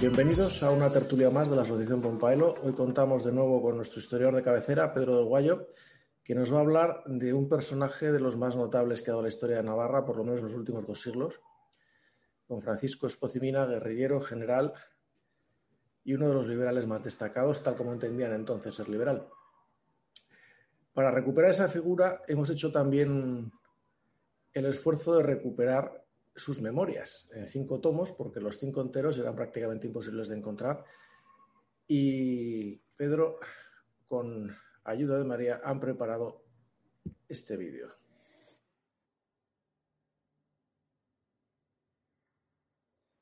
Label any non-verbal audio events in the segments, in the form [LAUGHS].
Bienvenidos a una tertulia más de la Asociación Pompaelo. Hoy contamos de nuevo con nuestro historiador de cabecera, Pedro del Guayo, que nos va a hablar de un personaje de los más notables que ha dado la historia de Navarra, por lo menos en los últimos dos siglos, don Francisco Espocimina, guerrillero, general y uno de los liberales más destacados, tal como entendían entonces ser liberal. Para recuperar esa figura hemos hecho también el esfuerzo de recuperar sus memorias en cinco tomos, porque los cinco enteros eran prácticamente imposibles de encontrar. Y Pedro, con ayuda de María, han preparado este vídeo.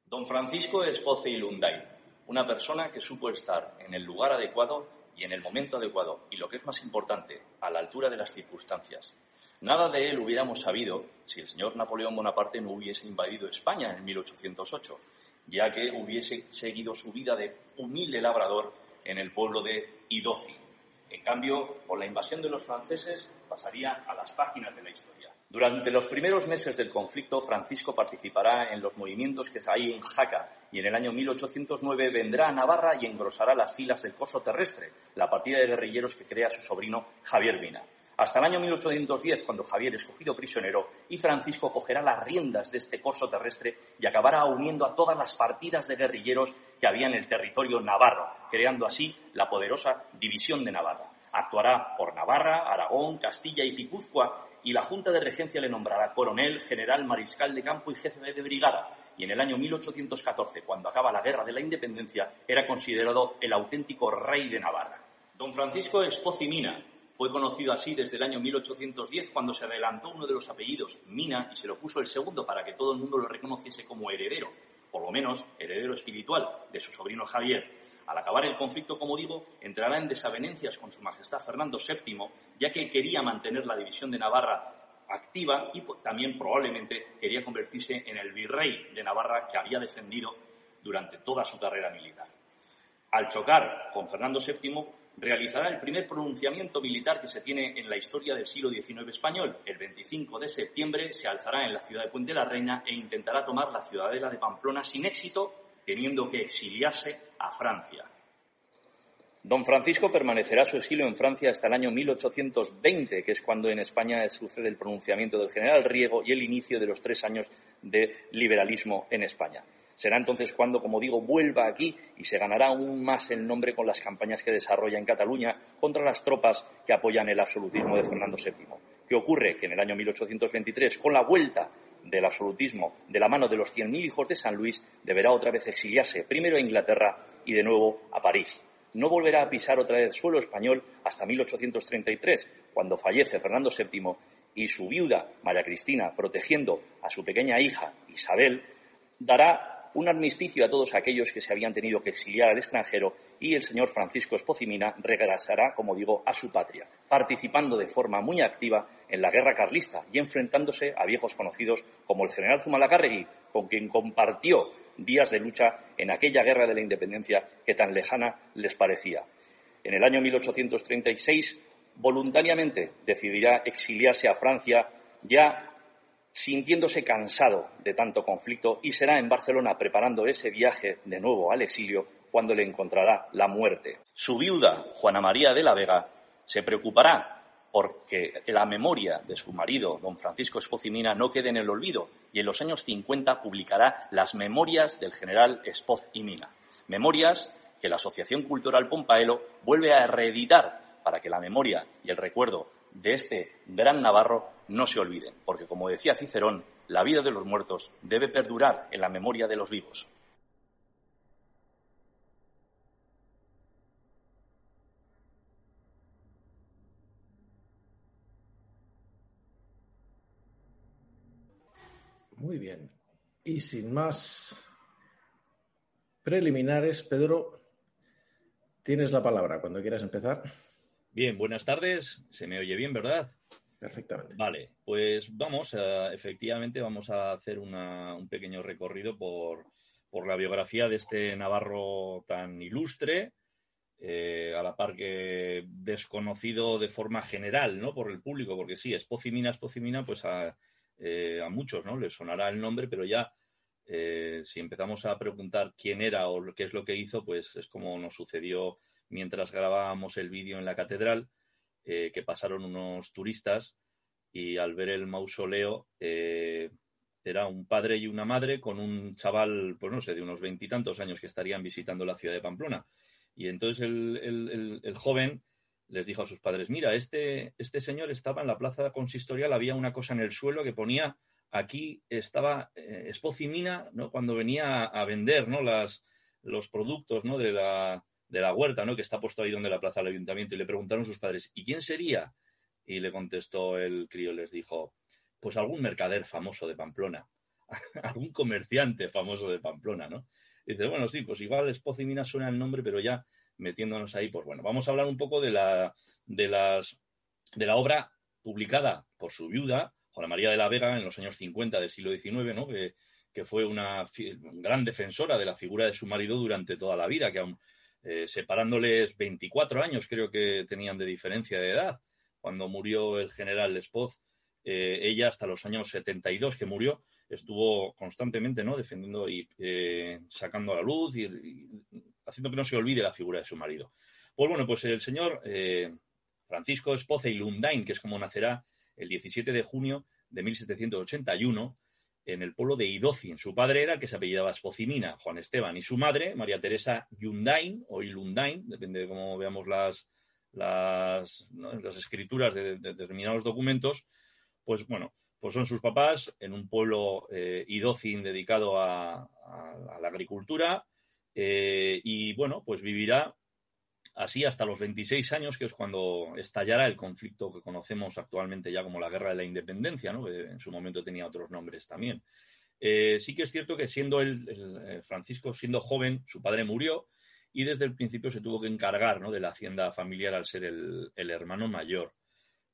Don Francisco Espoce y Lunday, una persona que supo estar en el lugar adecuado y en el momento adecuado, y lo que es más importante, a la altura de las circunstancias. Nada de él hubiéramos sabido si el señor Napoleón Bonaparte no hubiese invadido España en 1808, ya que hubiese seguido su vida de humilde labrador en el pueblo de Idofi. En cambio, con la invasión de los franceses pasaría a las páginas de la historia. Durante los primeros meses del conflicto, Francisco participará en los movimientos que hay en Jaca y en el año 1809 vendrá a Navarra y engrosará las filas del Corso Terrestre, la partida de guerrilleros que crea su sobrino Javier Vina hasta el año 1810, cuando Javier es cogido prisionero y Francisco cogerá las riendas de este corso terrestre y acabará uniendo a todas las partidas de guerrilleros que había en el territorio navarro, creando así la poderosa División de Navarra. Actuará por Navarra, Aragón, Castilla y Pipúzcoa y la Junta de Regencia le nombrará coronel, general, mariscal de campo y jefe de brigada. Y en el año 1814, cuando acaba la Guerra de la Independencia, era considerado el auténtico rey de Navarra. Don Francisco Espocimina, fue conocido así desde el año 1810 cuando se adelantó uno de los apellidos, Mina, y se lo puso el segundo para que todo el mundo lo reconociese como heredero, por lo menos heredero espiritual de su sobrino Javier. Al acabar el conflicto, como digo, entrará en desavenencias con su majestad Fernando VII, ya que quería mantener la división de Navarra activa y también probablemente quería convertirse en el virrey de Navarra que había defendido durante toda su carrera militar. Al chocar con Fernando VII, realizará el primer pronunciamiento militar que se tiene en la historia del siglo XIX español. El 25 de septiembre se alzará en la ciudad de Puente la Reina e intentará tomar la ciudadela de Pamplona sin éxito, teniendo que exiliarse a Francia. Don Francisco permanecerá su exilio en Francia hasta el año 1820, que es cuando en España sucede el pronunciamiento del general Riego y el inicio de los tres años de liberalismo en España. Será entonces cuando, como digo, vuelva aquí y se ganará aún más el nombre con las campañas que desarrolla en Cataluña contra las tropas que apoyan el absolutismo de Fernando VII. ¿Qué ocurre? Que en el año 1823, con la vuelta del absolutismo de la mano de los 100.000 hijos de San Luis, deberá otra vez exiliarse, primero a Inglaterra y de nuevo a París. No volverá a pisar otra vez suelo español hasta 1833, cuando fallece Fernando VII y su viuda, María Cristina, protegiendo a su pequeña hija, Isabel, dará un armisticio a todos aquellos que se habían tenido que exiliar al extranjero y el señor Francisco Espocimina regresará, como digo, a su patria, participando de forma muy activa en la guerra carlista y enfrentándose a viejos conocidos como el general Zumalacárregui, con quien compartió días de lucha en aquella guerra de la independencia que tan lejana les parecía. En el año 1836, voluntariamente decidirá exiliarse a Francia ya sintiéndose cansado de tanto conflicto y será en Barcelona preparando ese viaje de nuevo al exilio cuando le encontrará la muerte. Su viuda, Juana María de la Vega, se preocupará porque la memoria de su marido, don Francisco Espozimina, no quede en el olvido y en los años 50 publicará las memorias del general Espoz y Mina. Memorias que la Asociación Cultural Pompaelo vuelve a reeditar para que la memoria y el recuerdo de este gran Navarro no se olviden, porque como decía Cicerón, la vida de los muertos debe perdurar en la memoria de los vivos. Muy bien. Y sin más preliminares, Pedro, tienes la palabra cuando quieras empezar. Bien, buenas tardes. Se me oye bien, ¿verdad? Perfectamente. Vale, pues vamos, efectivamente vamos a hacer un pequeño recorrido por, por, la biografía de este Navarro tan ilustre, eh, a la par que desconocido de forma general, ¿no? Por el público, porque sí, Espocimina, Espocimina, pues a, eh, a muchos, ¿no? Les sonará el nombre, pero ya eh, si empezamos a preguntar quién era o qué es lo que hizo, pues es como nos sucedió mientras grabábamos el vídeo en la catedral, eh, que pasaron unos turistas y al ver el mausoleo eh, era un padre y una madre con un chaval, pues no sé, de unos veintitantos años que estarían visitando la ciudad de Pamplona. Y entonces el, joven les dijo a sus padres, mira, este, este señor estaba en la plaza consistorial, había una cosa en el suelo que ponía, aquí estaba eh, Espocimina, ¿no? Cuando venía a, vender, ¿no? Las, los productos, ¿no? De la, de la huerta, ¿no? Que está puesto ahí donde la plaza del ayuntamiento. Y le preguntaron sus padres, ¿y quién sería? Y le contestó el crío, les dijo, pues algún mercader famoso de Pamplona, [LAUGHS] algún comerciante famoso de Pamplona, ¿no? Y dice, bueno, sí, pues igual Espocimina suena el nombre, pero ya metiéndonos ahí, pues bueno, vamos a hablar un poco de la, de las, de la obra publicada por su viuda, Juana María de la Vega, en los años 50 del siglo XIX, ¿no? Que, que fue una gran defensora de la figura de su marido durante toda la vida, que aún eh, separándoles 24 años, creo que tenían de diferencia de edad. Cuando murió el general Lespoz, eh, ella hasta los años 72 que murió, estuvo constantemente ¿no? defendiendo y eh, sacando a la luz y, haciendo que no se olvide la figura de su marido. Pues bueno, pues el señor Francisco Espoza y Lundain, que es como nacerá el 17 de junio de 1781, en el pueblo de Idocin. Su padre era que se apellidaba Espocimina, Juan Esteban, y su madre, María Teresa Yundain o Ilundain, depende de cómo veamos las, las, las escrituras de, determinados documentos, pues bueno, pues son sus papás en un pueblo eh, Idocin dedicado a, la agricultura eh, y bueno, pues vivirá así hasta los 26 años, que es cuando estallará el conflicto que conocemos actualmente ya como la Guerra de la Independencia, ¿no? que en su momento tenía otros nombres también. Eh, sí que es cierto que siendo el, eh, Francisco, siendo joven, su padre murió y desde el principio se tuvo que encargar de la hacienda familiar al ser el, hermano mayor.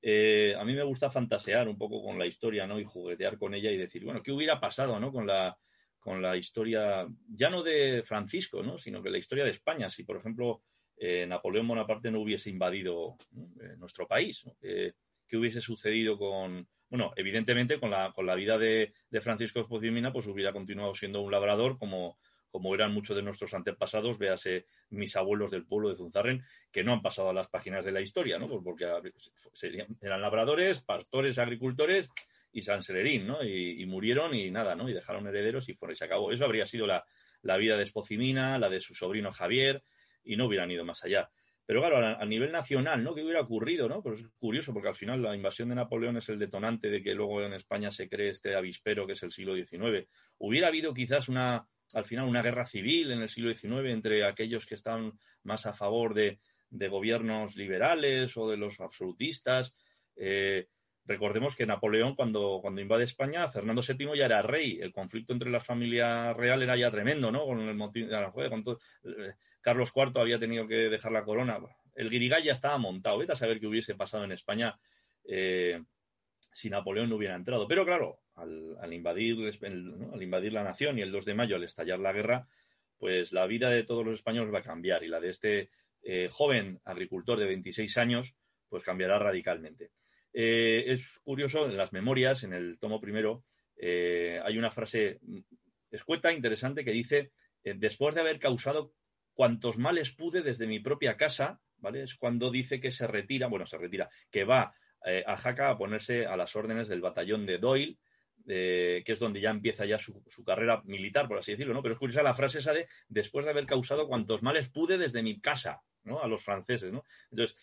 Eh, a mí me gusta fantasear un poco con la historia ¿no? y juguetear con ella y decir, bueno, ¿qué hubiera pasado ¿no? con, la, con la historia, ya no de Francisco, ¿no? sino que la historia de España? Si, por ejemplo, eh, Napoleón Bonaparte no hubiese invadido eh, nuestro país. ¿Qué hubiese sucedido con, bueno, evidentemente con la, con la vida de, Francisco Esposimina, pues hubiera continuado siendo un labrador como, como eran muchos de nuestros antepasados, véase mis abuelos del pueblo de Zunzarren, que no han pasado a las páginas de la historia, ¿no? Pues porque eran labradores, pastores, agricultores y Sererín, ¿no? Y, murieron y nada, ¿no? Y dejaron herederos y, fuera, y se acabó. Eso habría sido la, la vida de Espocimina, la de su sobrino Javier, y no hubieran ido más allá. Pero claro, a, nivel nacional, ¿no? ¿Qué hubiera ocurrido, no? Pues es curioso, porque al final la invasión de Napoleón es el detonante de que luego en España se cree este avispero que es el siglo XIX. Hubiera habido quizás una, al final, una guerra civil en el siglo XIX entre aquellos que están más a favor de, gobiernos liberales o de los absolutistas. Eh, recordemos que Napoleón, cuando, cuando invade España, Fernando VII ya era rey. El conflicto entre las familias reales era ya tremendo, ¿no? Con el motivo, con todo, eh, Carlos IV había tenido que dejar la corona. El guirigay ya estaba montado. Vete a saber qué hubiese pasado en España eh, si Napoleón no hubiera entrado. Pero claro, al, invadir, al invadir la nación y el 2 de mayo, al estallar la guerra, pues la vida de todos los españoles va a cambiar y la de este eh, joven agricultor de 26 años, pues cambiará radicalmente. Eh, es curioso, en las memorias, en el tomo primero, hay una frase escueta, interesante, que dice, después de haber causado cuantos males pude desde mi propia casa, ¿vale? Es cuando dice que se retira, bueno, se retira, que va eh, a Jaca a ponerse a las órdenes del batallón de Doyle, que es donde ya empieza ya su, carrera militar, por así decirlo, ¿no? Pero es curiosa la frase esa de después de haber causado cuantos males pude desde mi casa, ¿no? A los franceses, ¿no? Entonces,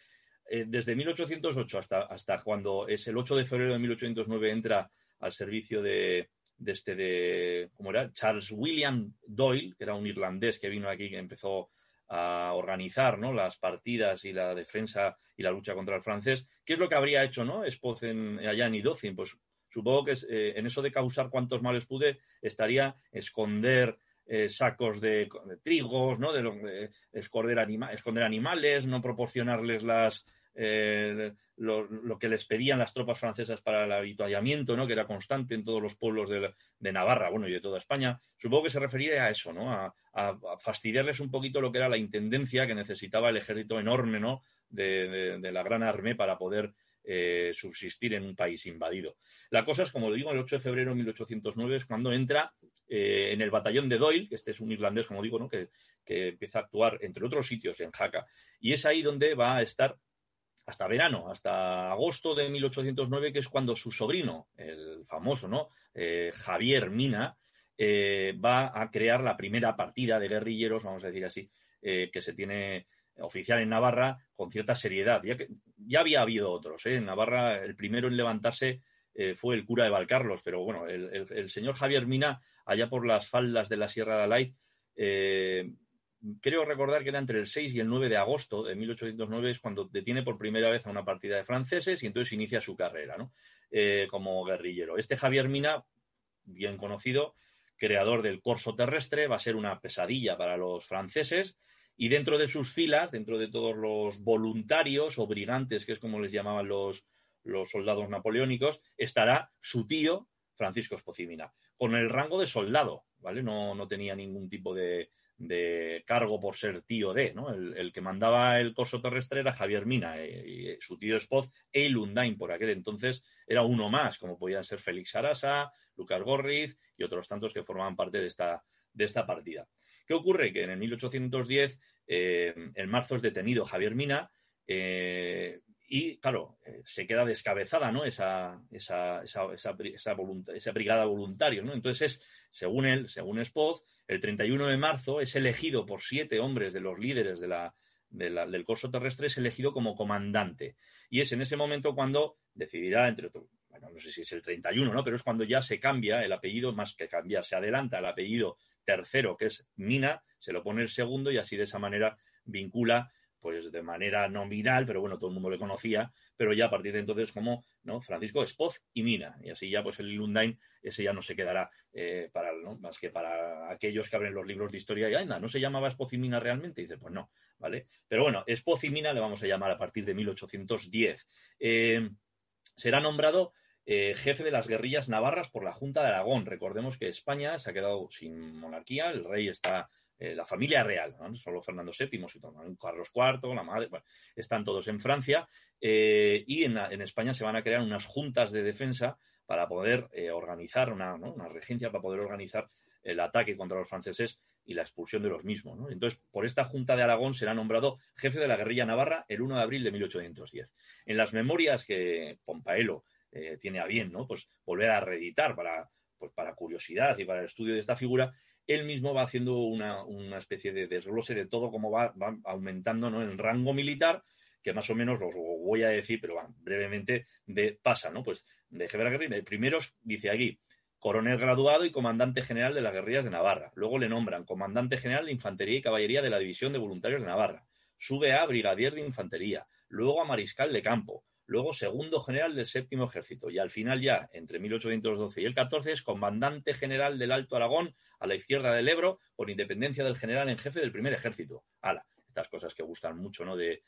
eh, desde 1808 hasta, hasta cuando es el 8 de febrero de 1809 entra al servicio de, de este de, ¿cómo era? Charles William Doyle, que era un irlandés que vino aquí, que empezó a organizar ¿no? las partidas y la defensa y la lucha contra el francés. ¿Qué es lo que habría hecho ¿no? Espoz en, allá en Idocin? Pues supongo que en eso de causar cuantos males pude estaría esconder sacos de, trigos, ¿no? De, esconder, esconder, animales, no proporcionarles las, lo, que les pedían las tropas francesas para el habituallamiento, ¿no? que era constante en todos los pueblos de, Navarra, bueno, y de toda España. Supongo que se refería a eso, ¿no? A, fastidiarles un poquito lo que era la intendencia que necesitaba el ejército enorme, ¿no? De, la Gran Armée para poder eh, subsistir en un país invadido. La cosa es, como digo, el 8 de febrero de 1809 es cuando entra eh, en el batallón de Doyle, que este es un irlandés, como digo, ¿no? que, que empieza a actuar, entre otros sitios, en Jaca. Y es ahí donde va a estar hasta verano, hasta agosto de 1809, que es cuando su sobrino, el famoso, ¿no? Eh, Javier Mina, eh, va a crear la primera partida de guerrilleros, vamos a decir así, eh, que se tiene oficial en Navarra con cierta seriedad. Ya, ya había habido otros. En Navarra, el primero en levantarse fue el cura de Valcarlos, pero bueno, el, señor Javier Mina, allá por las faldas de la Sierra de Alaiz, creo recordar que era entre el 6 y el 9 de agosto de 1809 es cuando detiene por primera vez a una partida de franceses y entonces inicia su carrera. Eh, como guerrillero. Este Javier Mina, bien conocido, creador del corso terrestre, va a ser una pesadilla para los franceses y dentro de sus filas, dentro de todos los voluntarios o brigantes, que es como les llamaban los, los soldados napoleónicos, estará su tío, Francisco Espocimina, con el rango de soldado, ¿vale? No, no tenía ningún tipo de, de cargo por ser tío de, ¿no? El, que mandaba el corso terrestre era Javier Mina y, su tío Spoz e Lundain por aquel entonces era uno más, como podían ser Félix Arasa, Lucas Gorriz y otros tantos que formaban parte de esta, de esta partida. ¿Qué ocurre? Que en el 1810, eh, en marzo es detenido Javier Mina eh, y, claro, eh, se queda descabezada ¿no? esa, esa, esa, esa, esa brigada voluntaria. ¿no? Entonces es según él, según Spoz, el 31 de marzo es elegido por siete hombres de los líderes del corso terrestre, es elegido como comandante. Y es en ese momento cuando decidirá, entre otros, bueno, no sé si es el 31, ¿no? Pero es cuando ya se cambia el apellido, más que cambiar, se adelanta el apellido tercero, que es Mina, se lo pone el segundo y así de esa manera vincula pues de manera nominal, pero bueno, todo el mundo le conocía, pero ya a partir de entonces como ¿no? Francisco Espoz y Mina, y así ya pues el Lundain, ese ya no se quedará eh, para, más que para aquellos que abren los libros de historia y anda, ¿no se llamaba Espoz y Mina realmente? Dice, pues no, ¿vale? Pero bueno, Espoz y Mina le vamos a llamar a partir de 1810. Eh, será nombrado eh, jefe de las guerrillas navarras por la Junta de Aragón. Recordemos que España se ha quedado sin monarquía, el rey está eh, la familia real, solo Fernando VII, Carlos IV, la madre, están todos en Francia eh, y en, España se van a crear unas juntas de defensa para poder eh, organizar una, regencia, para poder organizar el ataque contra los franceses y la expulsión de los mismos. Entonces, por esta Junta de Aragón será nombrado jefe de la guerrilla navarra el 1 de abril de 1810. En las memorias que Pompaelo tiene a bien, ¿no? Pues volver a reeditar para, pues para curiosidad y para el estudio de esta figura, él mismo va haciendo una, especie de desglose de todo, cómo va, aumentando ¿no? el rango militar, que más o menos os voy a decir, pero brevemente de, pasa, ¿no? Pues de guerrilla. Primero dice aquí, coronel graduado y comandante general de las guerrillas de Navarra. Luego le nombran comandante general de infantería y caballería de la División de Voluntarios de Navarra. Sube a brigadier de infantería. Luego a mariscal de campo luego segundo general del séptimo ejército y al final ya, entre 1812 y el 14, es comandante general del Alto Aragón a la izquierda del Ebro por independencia del general en jefe del primer ejército. Ala, estas cosas que gustan mucho, ¿no? De,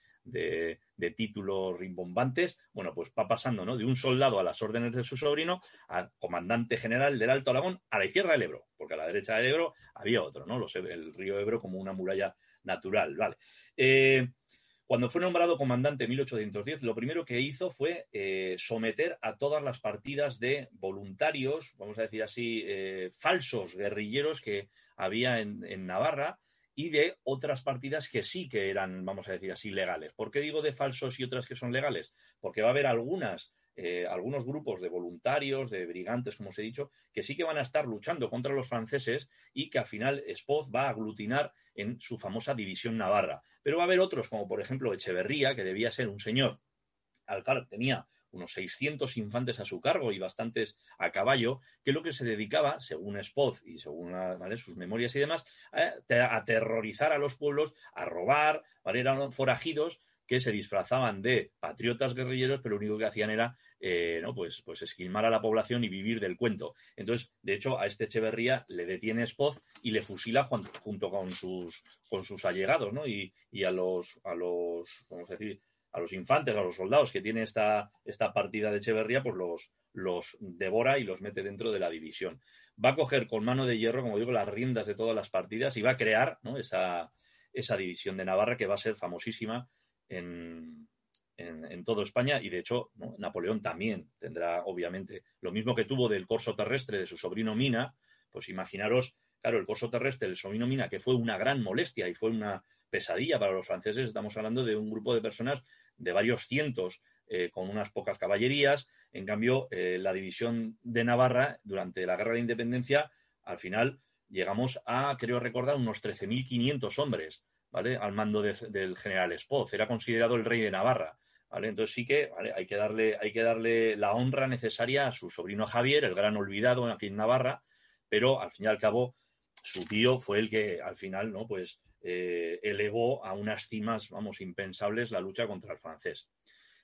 títulos rimbombantes, bueno, pues va pasando, ¿no? De un soldado a las órdenes de su sobrino a comandante general del Alto Aragón a la izquierda del Ebro, porque a la derecha del Ebro había otro, ¿no? el río Ebro como una muralla natural, ¿vale? Eh, cuando fue nombrado comandante en 1810, lo primero que hizo fue eh, someter a todas las partidas de voluntarios, vamos a decir así, eh, falsos guerrilleros que había en, Navarra y de otras partidas que sí que eran, vamos a decir así, legales. ¿Por qué digo de falsos y otras que son legales? Porque va a haber algunas eh, algunos grupos de voluntarios, de brigantes, como os he dicho, que sí que van a estar luchando contra los franceses y que al final Spoz va a aglutinar en su famosa división navarra. Pero va a haber otros, como por ejemplo Echeverría, que debía ser un señor, al tenía unos 600 infantes a su cargo y bastantes a caballo, que lo que se dedicaba, según Spoz y según sus memorias y demás, a aterrorizar a los pueblos, a robar, eran forajidos que se disfrazaban de patriotas guerrilleros, pero lo único que hacían era eh, ¿no? pues, pues esquilmar a la población y vivir del cuento. Entonces, de hecho, a este Echeverría le detiene Spoz y le fusila junto con sus, con sus allegados, ¿no? Y, y a los, a los, vamos a decir, a los infantes, a los soldados que tiene esta, esta partida de Echeverría, pues los, los devora y los mete dentro de la división. Va a coger con mano de hierro, como digo, las riendas de todas las partidas y va a crear esa, esa división de Navarra que va a ser famosísima en, en, toda España y de hecho Napoleón también tendrá obviamente lo mismo que tuvo del corso terrestre de su sobrino Mina, pues imaginaros, claro, el corso terrestre del sobrino Mina que fue una gran molestia y fue una pesadilla para los franceses, estamos hablando de un grupo de personas de varios cientos eh, con unas pocas caballerías. En cambio, eh, la división de Navarra, durante la Guerra de Independencia, al final llegamos a, creo recordar, unos 13.500 hombres, Al mando del general Espoz. Era considerado el rey de Navarra. Entonces sí que hay, que darle, hay que darle la honra necesaria a su sobrino Javier, el gran olvidado aquí en Navarra, pero al fin y al cabo su tío fue el que al final no pues eh, elevó a unas cimas vamos impensables la lucha contra el francés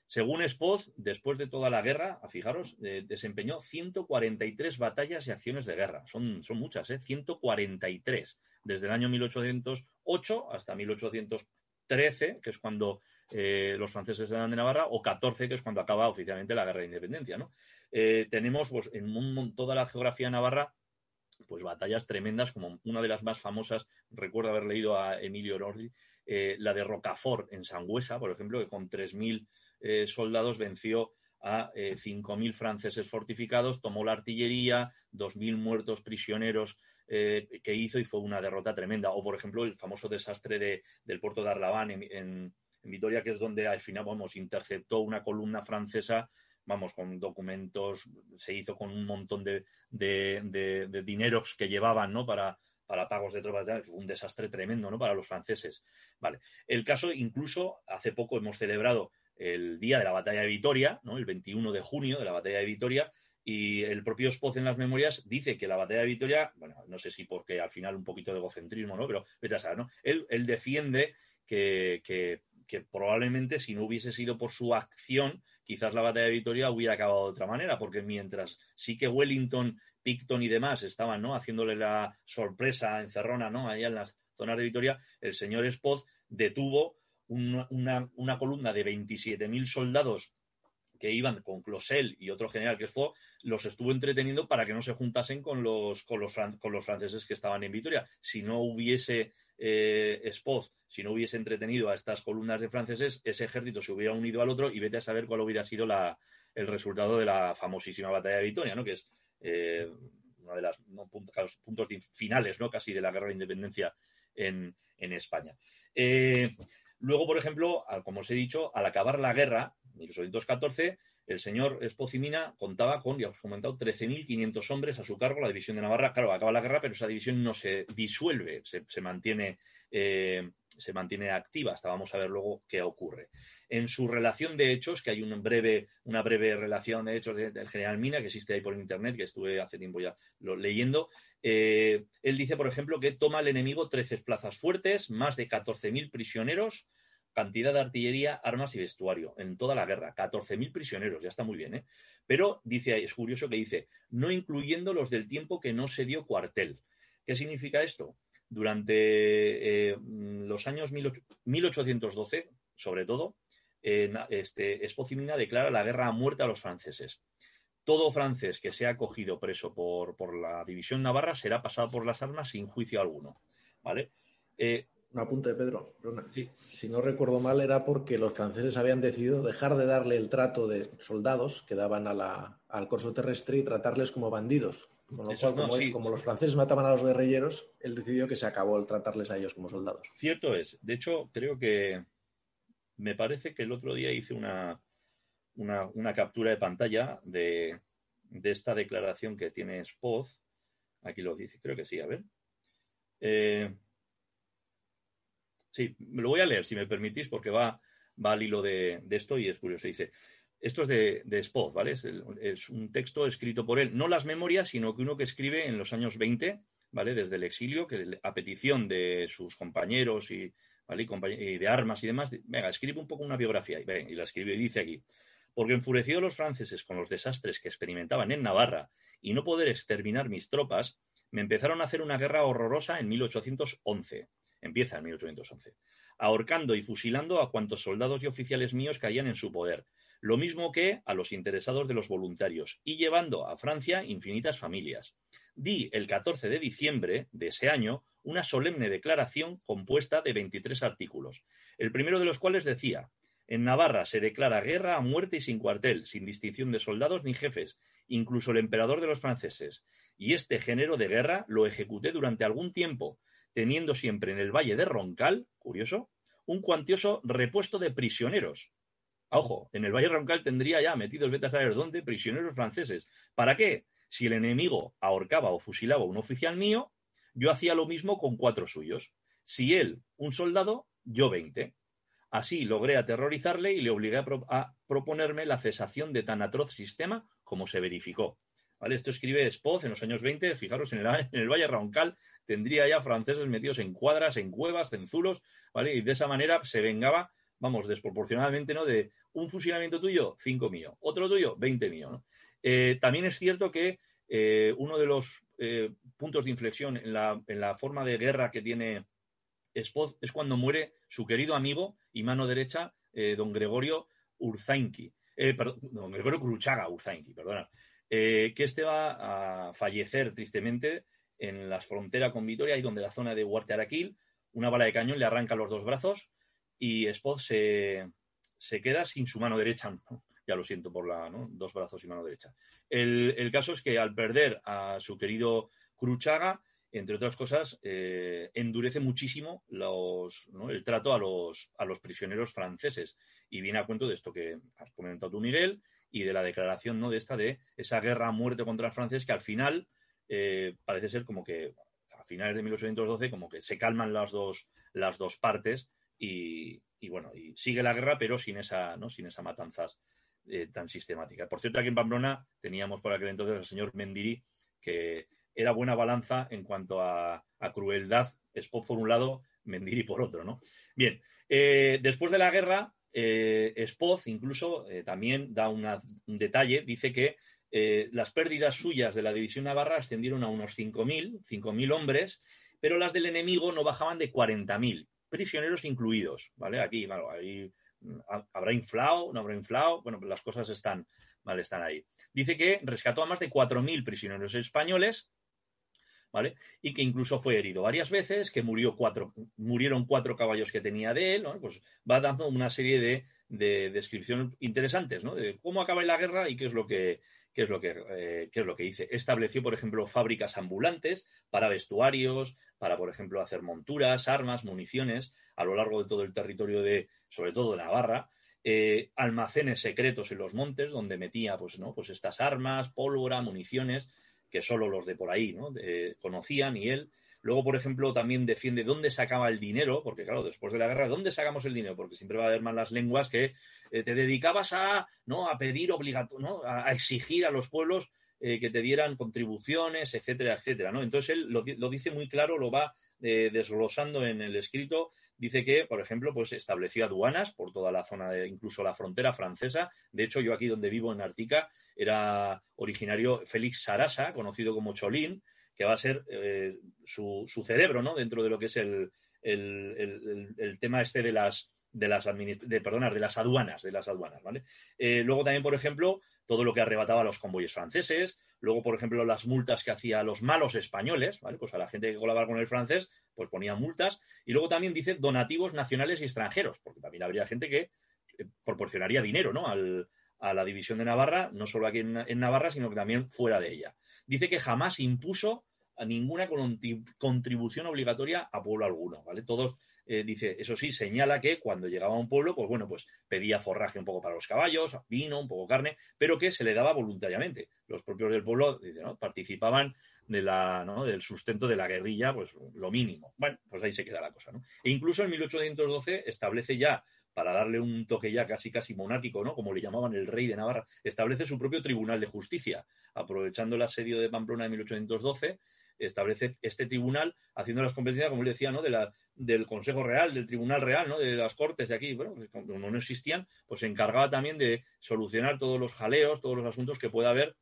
según Spoz, después de toda la guerra, fijaros, eh, desempeñó 143 batallas y acciones de guerra. Son, son muchas, ¿eh? 143. Desde el año 1808 hasta 1813, que es cuando eh, los franceses eran de Navarra, o 14, que es cuando acaba oficialmente la guerra de independencia. Eh, tenemos pues, en toda la geografía de Navarra pues batallas tremendas, como una de las más famosas, recuerdo haber leído a Emilio Ordi, la de Rocafort en Sangüesa, por ejemplo, que con 3.000 eh, soldados venció a 5.000 eh, franceses fortificados, tomó la artillería, 2.000 muertos prisioneros eh, que hizo y fue una derrota tremenda. O, por ejemplo, el famoso desastre del puerto de Arlabán en, Vitoria, que es donde al final, vamos, interceptó una columna francesa, vamos, con documentos, se hizo con un montón de, de, dineros que llevaban, ¿no? Para, para pagos de tropas, un desastre tremendo, ¿no? Para los franceses. Vale. El caso, incluso, hace poco hemos celebrado el día de la batalla de Vitoria, ¿no? el 21 de junio de la batalla de Vitoria, y el propio Spoz en las memorias dice que la batalla de Vitoria, bueno, no sé si porque al final un poquito de egocentrismo, ¿no? Pero vete a saber, ¿no? Él, él defiende que, que, probablemente si no hubiese sido por su acción, quizás la batalla de Vitoria hubiera acabado de otra manera, porque mientras sí que Wellington, Picton y demás estaban, ¿no? Haciéndole la sorpresa encerrona, ¿no? Allá en las zonas de Vitoria, el señor Spoz detuvo una, columna de 27.000 soldados que iban con Closel y otro general que fue, los estuvo entreteniendo para que no se juntasen con los, con los, con los franceses que estaban en Vitoria. Si no hubiese eh, si no hubiese entretenido a estas columnas de franceses, ese ejército se hubiera unido al otro y vete a saber cuál hubiera sido la, el resultado de la famosísima batalla de Vitoria, ¿no? que es eh, uno de los puntos, finales ¿no? casi de la guerra de independencia en, en España. Eh, Luego, por ejemplo, como os he dicho, al acabar la guerra, en 1814, el señor Espocimina contaba con, ya os he comentado, 13.500 hombres a su cargo, la división de Navarra. Claro, acaba la guerra, pero esa división no se disuelve, se, mantiene, eh, se mantiene activa. Hasta vamos a ver luego qué ocurre. En su relación de hechos, que hay una breve, una breve relación de hechos del general Mina, que existe ahí por internet, que estuve hace tiempo ya leyendo, eh, él dice, por ejemplo, que toma el enemigo 13 plazas fuertes, más de 14.000 prisioneros, cantidad de artillería, armas y vestuario en toda la guerra. 14.000 prisioneros, ya está muy bien, ¿eh? Pero dice, es curioso que dice, no incluyendo los del tiempo que no se dio cuartel. ¿Qué significa esto? Durante eh, los años 1812, sobre todo, este, Espocimina declara la guerra a muerte a los franceses todo francés que sea cogido preso por, por, la división navarra será pasado por las armas sin juicio alguno. ¿Vale? Eh, un apunte, Pedro. Si no recuerdo mal, era porque los franceses habían decidido dejar de darle el trato de soldados que daban al corso terrestre y tratarles como bandidos. como, los franceses mataban a los guerrilleros, él decidió que se acabó el tratarles a ellos como soldados. Cierto es. De hecho, creo que me parece que el otro día hice una, una, captura de pantalla de, esta declaración que tiene Spoz. Aquí lo dice, creo que sí, a ver. Eh, sí, lo voy a leer, si me permitís, porque va, va al hilo de, esto y es curioso. Dice, esto es de, de ¿vale? Es, un texto escrito por él, no las memorias, sino que uno que escribe en los años 20, ¿vale? Desde el exilio, que a petición de sus compañeros y Y, de armas y demás. Venga, escribe un poco una biografía. Y la escribe y dice aquí. Porque enfurecidos los franceses con los desastres que experimentaban en Navarra y no poder exterminar mis tropas, me empezaron a hacer una guerra horrorosa en 1811. Empieza en 1811. Ahorcando y fusilando a cuantos soldados y oficiales míos caían en su poder, lo mismo que a los interesados de los voluntarios, y llevando a Francia infinitas familias. Di el 14 de diciembre de ese año una solemne declaración compuesta de 23 artículos, el primero de los cuales decía en Navarra se declara guerra a muerte y sin cuartel, sin distinción de soldados ni jefes, incluso el emperador de los franceses. Y este género de guerra lo ejecuté durante algún tiempo, teniendo siempre en el valle de Roncal, curioso, un cuantioso repuesto de prisioneros. Ojo, en el valle de Roncal tendría ya metidos, vete a saber dónde, prisioneros franceses. ¿Para qué? Si el enemigo ahorcaba o fusilaba a un oficial mío, yo hacía lo mismo con cuatro suyos. Si él, un soldado, yo veinte. Así logré aterrorizarle y le obligué a, proponerme la cesación de tan atroz sistema como se verificó. ¿Vale? Esto escribe Spoz en los años 20, fijaros, [LAUGHS] en el, Valle Roncal tendría ya franceses metidos en cuadras, en cuevas, en zulos, ¿vale? Y de esa manera se vengaba, vamos, desproporcionadamente, ¿no? De un fusilamiento tuyo, cinco mío, otro tuyo, veinte mío, eh, también es cierto que eh, uno de los eh, puntos de inflexión en la, en la forma de guerra que tiene es cuando muere su querido amigo y mano derecha, eh, don Gregorio Urzainqui, eh, perdón, don Gregorio Cruchaga Urzainqui, perdona, eh, que este va a fallecer tristemente en la frontera con Vitoria, ahí donde la zona de Huarte una bala de cañón le arranca los dos brazos y Spot se, queda sin su mano derecha. Ya lo siento por la, dos brazos y mano derecha. El, el, caso es que al perder a su querido Cruchaga, entre otras cosas, eh, endurece muchísimo el trato a los, prisioneros franceses. Y viene a cuento de esto que has comentado tú, Miguel, y de la declaración ¿no? de esta de esa guerra a muerte contra el francés, que al final eh, parece ser como que a finales de 1812 como que se calman las dos, las dos partes y, bueno, y sigue la guerra, pero sin esa, ¿no? sin esa matanzas eh, tan sistemática. Por cierto, aquí en Pamplona teníamos por aquel entonces al señor Mendiri, que era buena balanza en cuanto a, crueldad, Spot por un lado, Mendiri por otro, ¿no? Bien, eh, después de la guerra, eh, incluso eh, también da un detalle, dice que eh, las pérdidas suyas de la división navarra ascendieron a unos 5.000, 5.000 hombres, pero las del enemigo no bajaban de 40.000, prisioneros incluidos, ¿vale? Aquí, bueno, ahí mm, habrá inflado, no habrá inflado, bueno, las cosas están, ¿vale? Están ahí. Dice que rescató a más de 4.000 prisioneros españoles, Y que incluso fue herido varias veces, que murió cuatro, murieron cuatro caballos que tenía de él, Pues va dando una serie de, descripciones interesantes. De cómo acaba la guerra y qué es lo que, es lo que, eh, es lo que dice. Estableció, por ejemplo, fábricas ambulantes para vestuarios, para, por ejemplo, hacer monturas, armas, municiones a lo largo de todo el territorio de, sobre todo de Navarra. Eh, almacenes secretos en los montes donde metía pues, ¿no? pues estas armas, pólvora, municiones que solo los de por ahí ¿no? conocían y él. Luego, por ejemplo, también defiende dónde sacaba el dinero, porque claro, después de la guerra, ¿dónde sacamos el dinero? Porque siempre va a haber malas lenguas que eh, te dedicabas a, ¿no? a pedir obligato, ¿no? a, exigir a los pueblos eh, que te dieran contribuciones, etcétera, etcétera. ¿no? Entonces él lo, dice muy claro, lo va eh, desglosando en el escrito. Dice que, por ejemplo, pues estableció aduanas por toda la zona, de, incluso la frontera francesa. De hecho, yo aquí donde vivo, en Artica, era originario Félix Sarasa, conocido como Cholín, que va a ser eh, su, cerebro, ¿no? Dentro de lo que es el, tema este de las de las de, perdona, de las aduanas, de las aduanas, ¿vale? Eh, luego también, por ejemplo, todo lo que arrebataba a los convoyes franceses, luego, por ejemplo, las multas que hacía a los malos españoles, ¿vale? Pues a la gente que colaboraba con el francés, pues ponía multas, y luego también dice donativos nacionales y extranjeros, porque también habría gente que proporcionaría dinero, ¿no? Al, a la división de Navarra, no solo aquí en, Navarra, sino que también fuera de ella. Dice que jamás impuso ninguna contribución obligatoria a pueblo alguno, ¿vale? Todos, eh, dice, eso sí, señala que cuando llegaba a un pueblo, pues bueno, pues pedía forraje un poco para los caballos, vino, un poco carne, pero que se le daba voluntariamente. Los propios del pueblo, dice, ¿no? Participaban de la, del sustento de la guerrilla, pues lo mínimo. Bueno, pues ahí se queda la cosa, ¿no? E incluso en 1812 establece ya para darle un toque ya casi casi monático, ¿no? Como le llamaban el rey de Navarra, establece su propio tribunal de justicia, aprovechando el asedio de Pamplona de 1812 establece este tribunal haciendo las competencias, como le decía, ¿no? de, del Consejo Real, del Tribunal Real, ¿no? de las Cortes de aquí, bueno, pues como no existían, pues se encargaba también de solucionar todos los jaleos, todos los asuntos que pueda haber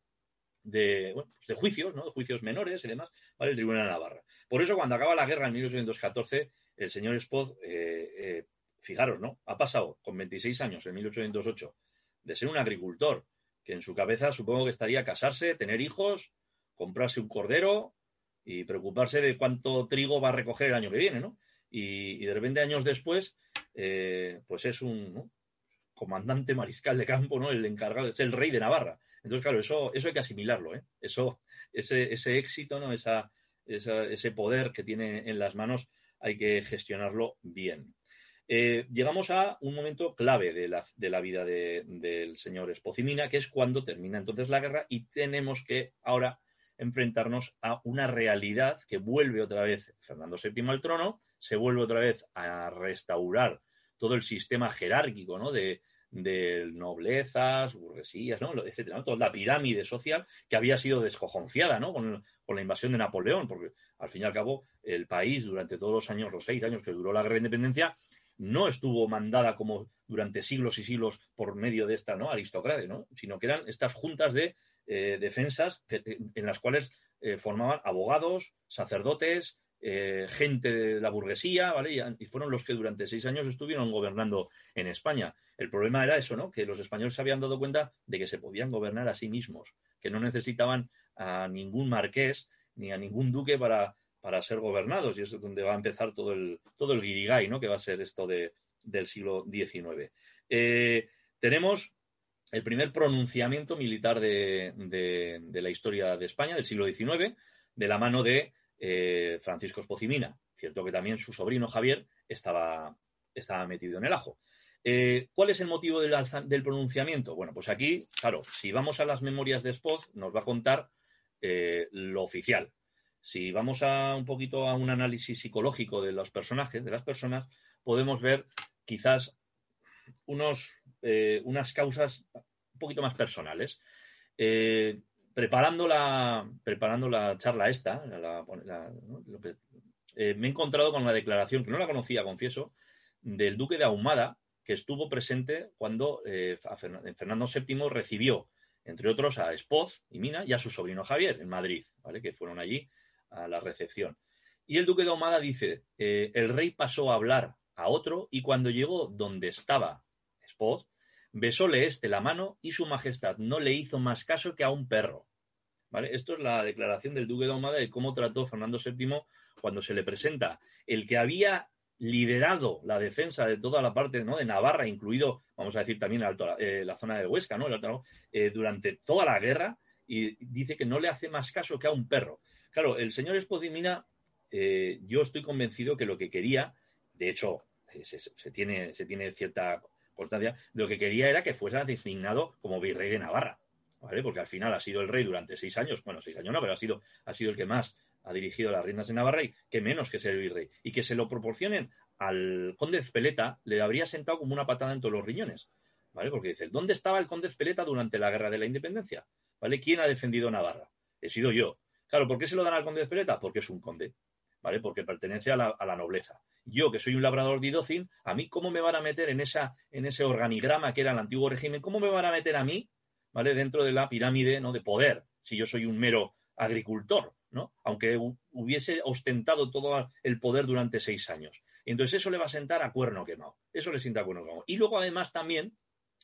de, bueno, pues de juicios, ¿no? de juicios menores y demás, ¿vale? el Tribunal de Navarra. Por eso, cuando acaba la guerra en 1814, el señor Spot, eh, eh, fijaros, ¿no? Ha pasado con 26 años, en 1808, de ser un agricultor, que en su cabeza supongo que estaría casarse, tener hijos, comprarse un cordero y preocuparse de cuánto trigo va a recoger el año que viene, ¿no? Y, de repente, años después, eh, pues es un comandante mariscal de campo, ¿no? El encargado, es el rey de Navarra. Entonces, claro, eso, eso hay que asimilarlo, ¿eh? Eso, ese, ese éxito, ¿no? Esa, ese poder que tiene en las manos hay que gestionarlo bien. Eh, llegamos a un momento clave de la, de la vida del señor Espocimina, que es cuando termina entonces la guerra y tenemos que ahora enfrentarnos a una realidad que vuelve otra vez Fernando VII al trono, se vuelve otra vez a restaurar todo el sistema jerárquico ¿no? de, noblezas, burguesías, ¿no? etcétera, toda la pirámide social que había sido descojonciada ¿no? con, la invasión de Napoleón, porque al fin y al cabo el país durante todos los años, los seis años que duró la guerra de independencia, no estuvo mandada como durante siglos y siglos por medio de esta ¿no? aristocracia, ¿no? sino que eran estas juntas de eh, defensas en las cuales eh, formaban abogados, sacerdotes, eh, gente de la burguesía, ¿vale? Y, fueron los que durante seis años estuvieron gobernando en España. El problema era eso, ¿no? Que los españoles se habían dado cuenta de que se podían gobernar a sí mismos, que no necesitaban a ningún marqués ni a ningún duque para, para ser gobernados. Y eso es donde va a empezar todo el, todo el guirigay, ¿no? Que va a ser esto de, del siglo XIX. tenemos el primer pronunciamiento militar de, la historia de España, del siglo XIX, de la mano de eh, Francisco Espocimina. Cierto que también su sobrino Javier estaba, estaba metido en el ajo. Eh, ¿Cuál es el motivo del, pronunciamiento? Bueno, pues aquí, claro, si vamos a las memorias de Spoz, nos va a contar eh, lo oficial. Si vamos a un poquito a un análisis psicológico de los personajes, de las personas, podemos ver quizás unos eh, unas causas un poquito más personales. Eh, preparando, la, charla esta, eh, me he encontrado con la declaración, que no la conocía, confieso, del duque de Ahumada, que estuvo presente cuando Fernando VII recibió, entre otros, a Espoz y Mina y a su sobrino Javier en Madrid, ¿vale? que fueron allí a la recepción. Y el duque de Ahumada dice, el rey pasó a hablar a otro y cuando llegó donde estaba Espoz, Besóle este la mano y su majestad no le hizo más caso que a un perro. ¿Vale? Esto es la declaración del duque de Ahumada de cómo trató Fernando VII cuando se le presenta el que había liderado la defensa de toda la parte ¿no? de Navarra, incluido, vamos a decir, también eh, la zona de Huesca, ¿no? Eh, durante toda la guerra, y dice que no le hace más caso que a un perro. Claro, el señor Esposimina, eh, yo estoy convencido que lo que quería, de hecho, se, tiene, se tiene cierta lo que quería era que fuera designado como virrey de Navarra, ¿vale? Porque al final ha sido el rey durante seis años, bueno, seis años no, pero ha sido, ha sido el que más ha dirigido las reinas de Navarra y que menos que ser el virrey. Y que se lo proporcionen al conde Espeleta le habría sentado como una patada en todos los riñones, ¿vale? Porque dice, ¿dónde estaba el conde Espeleta durante la guerra de la independencia? ¿Vale? ¿Quién ha defendido Navarra? He sido yo. Claro, ¿por qué se lo dan al conde Espeleta? Porque es un conde. ¿Vale? Porque pertenece a la, nobleza. Yo, que soy un labrador de Idocin, a mí, ¿cómo me van a meter en, en ese organigrama que era el antiguo régimen? ¿Cómo me van a meter a mí, ¿vale? Dentro de la pirámide, ¿no? De poder, si yo soy un mero agricultor, ¿no? Aunque hubiese ostentado todo el poder durante seis años. Entonces eso le va a sentar a cuerno quemado. Eso le sienta a cuerno quemado. Y luego, además, también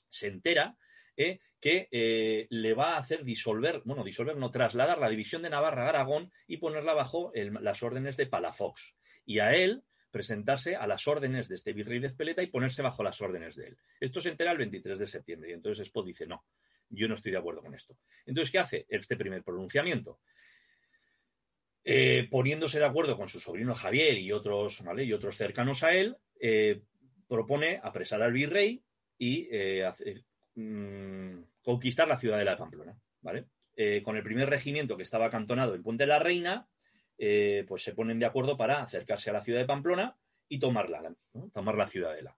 se entera ¿eh? que eh, le va a hacer disolver, bueno, disolver, no, trasladar la división de Navarra a Aragón y ponerla bajo las órdenes de Palafox. Y a él presentarse a las órdenes de este virrey de Espeleta y ponerse bajo las órdenes de él. Esto se entera el 23 de septiembre y entonces Espo dice, no, yo no estoy de acuerdo con esto. Entonces, ¿qué hace este primer pronunciamiento? Eh, poniéndose de acuerdo con su sobrino Javier y otros, ¿vale? y otros cercanos a él, propone apresar al virrey y Mm, conquistar la ciudad de Pamplona, ¿vale? Eh, con el primer regimiento que estaba acantonado en Puente de la Reina, eh, pues se ponen de acuerdo para acercarse a la ciudad de Pamplona y tomarla, tomar la ciudadela.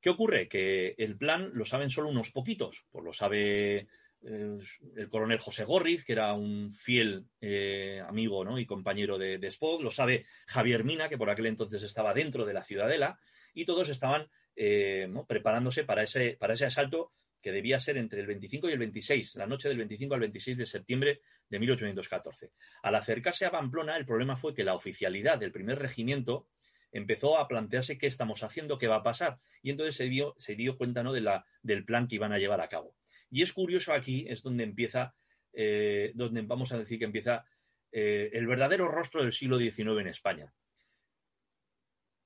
¿Qué ocurre? Que el plan lo saben solo unos poquitos, pues lo sabe el coronel José Gorriz, que era un fiel eh, amigo y compañero de, de lo sabe Javier Mina, que por aquel entonces estaba dentro de la ciudadela, y todos estaban eh, preparándose para ese, para ese asalto que debía ser entre el 25 y el 26, la noche del 25 al 26 de septiembre de 1814. Al acercarse a Pamplona, el problema fue que la oficialidad del primer regimiento empezó a plantearse qué estamos haciendo, qué va a pasar, y entonces se dio, se dio cuenta ¿no? de la, del plan que iban a llevar a cabo. Y es curioso aquí, es donde empieza, eh, donde vamos a decir que empieza eh, el verdadero rostro del siglo XIX en España.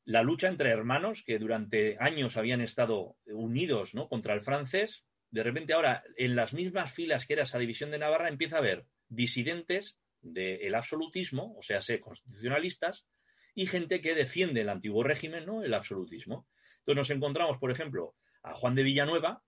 La lucha entre hermanos que durante años habían estado unidos contra el francés, de repente ahora en las mismas filas que era esa división de Navarra empieza a haber disidentes del absolutismo, o sea, sé, constitucionalistas, y gente que defiende el antiguo régimen, ¿no? El absolutismo. Entonces nos encontramos, por ejemplo, a Juan de Villanueva,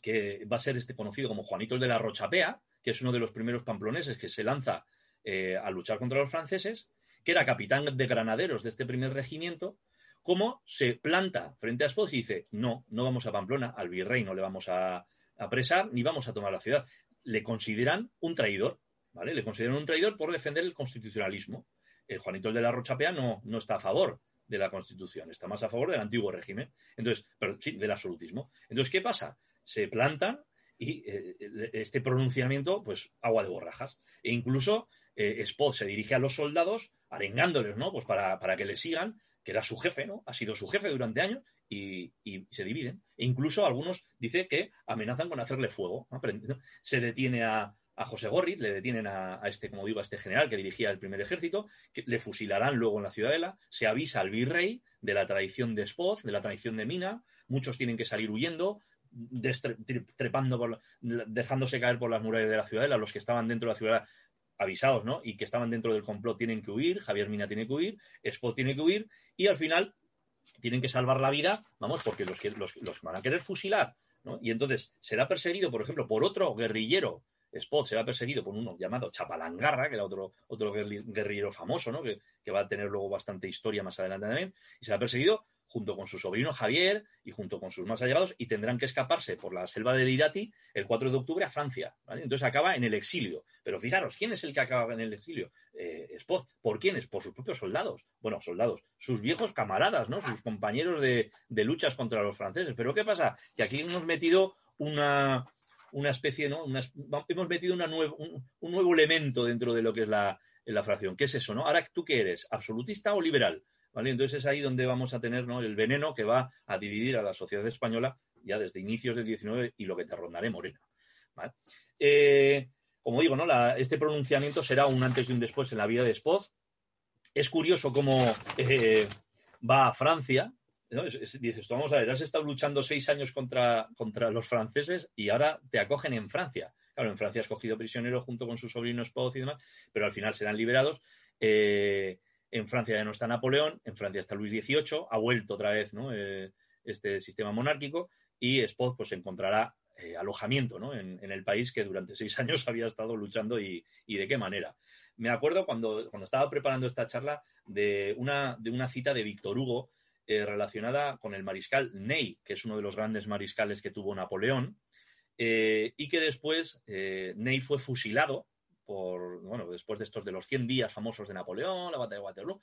que va a ser este conocido como Juanito de la Rochapea, que es uno de los primeros pamploneses que se lanza eh, a luchar contra los franceses, que era capitán de granaderos de este primer regimiento, como se planta frente a Espoz y dice, no, no vamos a Pamplona, al virrey no le vamos a apresar ni vamos a tomar la ciudad. Le consideran un traidor, ¿vale? Le consideran un traidor por defender el constitucionalismo. El Juanito el de la Rochapea no, no está a favor de la Constitución, está más a favor del antiguo régimen. Entonces, pero sí, del absolutismo. Entonces, ¿qué pasa? se plantan y eh, este pronunciamiento, pues agua de borrajas. E incluso eh, se dirige a los soldados arengándoles, ¿no? Pues para, que le sigan, que era su jefe, ¿no? Ha sido su jefe durante años y, se dividen. E incluso algunos dicen que amenazan con hacerle fuego. Se detiene a, José Gorrit, le detienen a, este, como digo, a este general que dirigía el primer ejército, le fusilarán luego en la ciudadela, se avisa al virrey de la traición de Spoz, de la traición de Mina, muchos tienen que salir huyendo, trepando, por, dejándose caer por las murallas de la ciudadela, los que estaban dentro de la ciudad avisados, ¿no? Y que estaban dentro del complot tienen que huir, Javier Mina tiene que huir, Spot tiene que huir, y al final tienen que salvar la vida, vamos, porque los, los, van a querer fusilar, ¿no? Y entonces será perseguido, por ejemplo, por otro guerrillero, Spot será perseguido por uno llamado Chapalangarra, que era otro, otro guerrillero famoso, ¿no? Que, va a tener luego bastante historia más adelante también, y será perseguido junto con su sobrino Javier y junto con sus más allegados y tendrán que escaparse por la selva de Lirati el 4 de octubre a Francia. Entonces acaba en el exilio. Pero fijaros, ¿quién es el que acaba en el exilio? Eh, ¿Por quiénes? Por sus propios soldados. Bueno, soldados, sus viejos camaradas, ¿no? Sus compañeros de, luchas contra los franceses. Pero ¿qué pasa? Que aquí hemos metido una, una especie, ¿no? hemos metido un, nuevo elemento dentro de lo que es la, la fracción. ¿Qué es eso, no? Ahora, ¿tú qué eres? ¿Absolutista o liberal? Entonces es ahí donde vamos a tener el veneno que va a dividir a la sociedad española ya desde inicios del 19 y lo que te rondaré morena. Eh, como digo, ¿no? este pronunciamiento será un antes y un después en la vida de Spoz. Es curioso cómo eh, va a Francia. dices, vamos a ver, has estado luchando seis años contra, los franceses y ahora te acogen en Francia. Claro, en Francia has cogido prisionero junto con su sobrino y demás, pero al final serán liberados. Eh, en Francia ya no está Napoleón, en Francia está Luis XVIII, ha vuelto otra vez eh, este sistema monárquico y Spot pues encontrará eh, alojamiento en, el país que durante seis [LAUGHS] años había estado luchando y, de qué manera. Me acuerdo cuando, cuando estaba preparando esta charla de una, de una cita de Víctor Hugo eh, relacionada con el mariscal Ney, que es uno de los grandes mariscales que tuvo Napoleón, y que después Ney fue fusilado bueno, después de estos de los 100 días famosos de Napoleón, la batalla de Waterloo,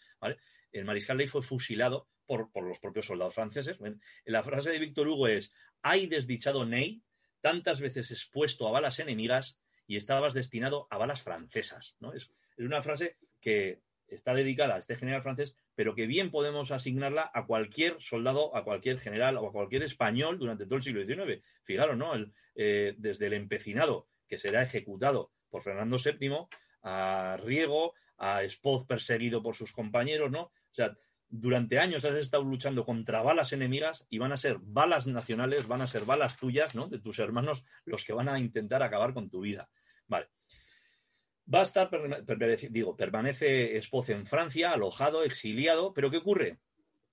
El mariscal Ney fue fusilado por, los propios soldados franceses. La frase de Víctor Hugo es, hay desdichado Ney, tantas veces expuesto a balas enemigas y estabas destinado a balas francesas, ¿no? Es, una frase que está dedicada a este general francés, pero que bien podemos asignarla a cualquier soldado, a cualquier general o a cualquier español durante todo el siglo XIX. Fijaros, ¿no? Eh, desde el empecinado que será ejecutado por Fernando VII, a Riego, a Spoz perseguido por sus compañeros, ¿no? O sea, durante años has estado luchando contra balas enemigas y van a ser balas nacionales, van a ser balas tuyas, ¿no? De tus hermanos, los que van a intentar acabar con tu vida. Vale. Va a estar, digo, permanece Spoz en Francia, alojado, exiliado, pero ¿qué ocurre?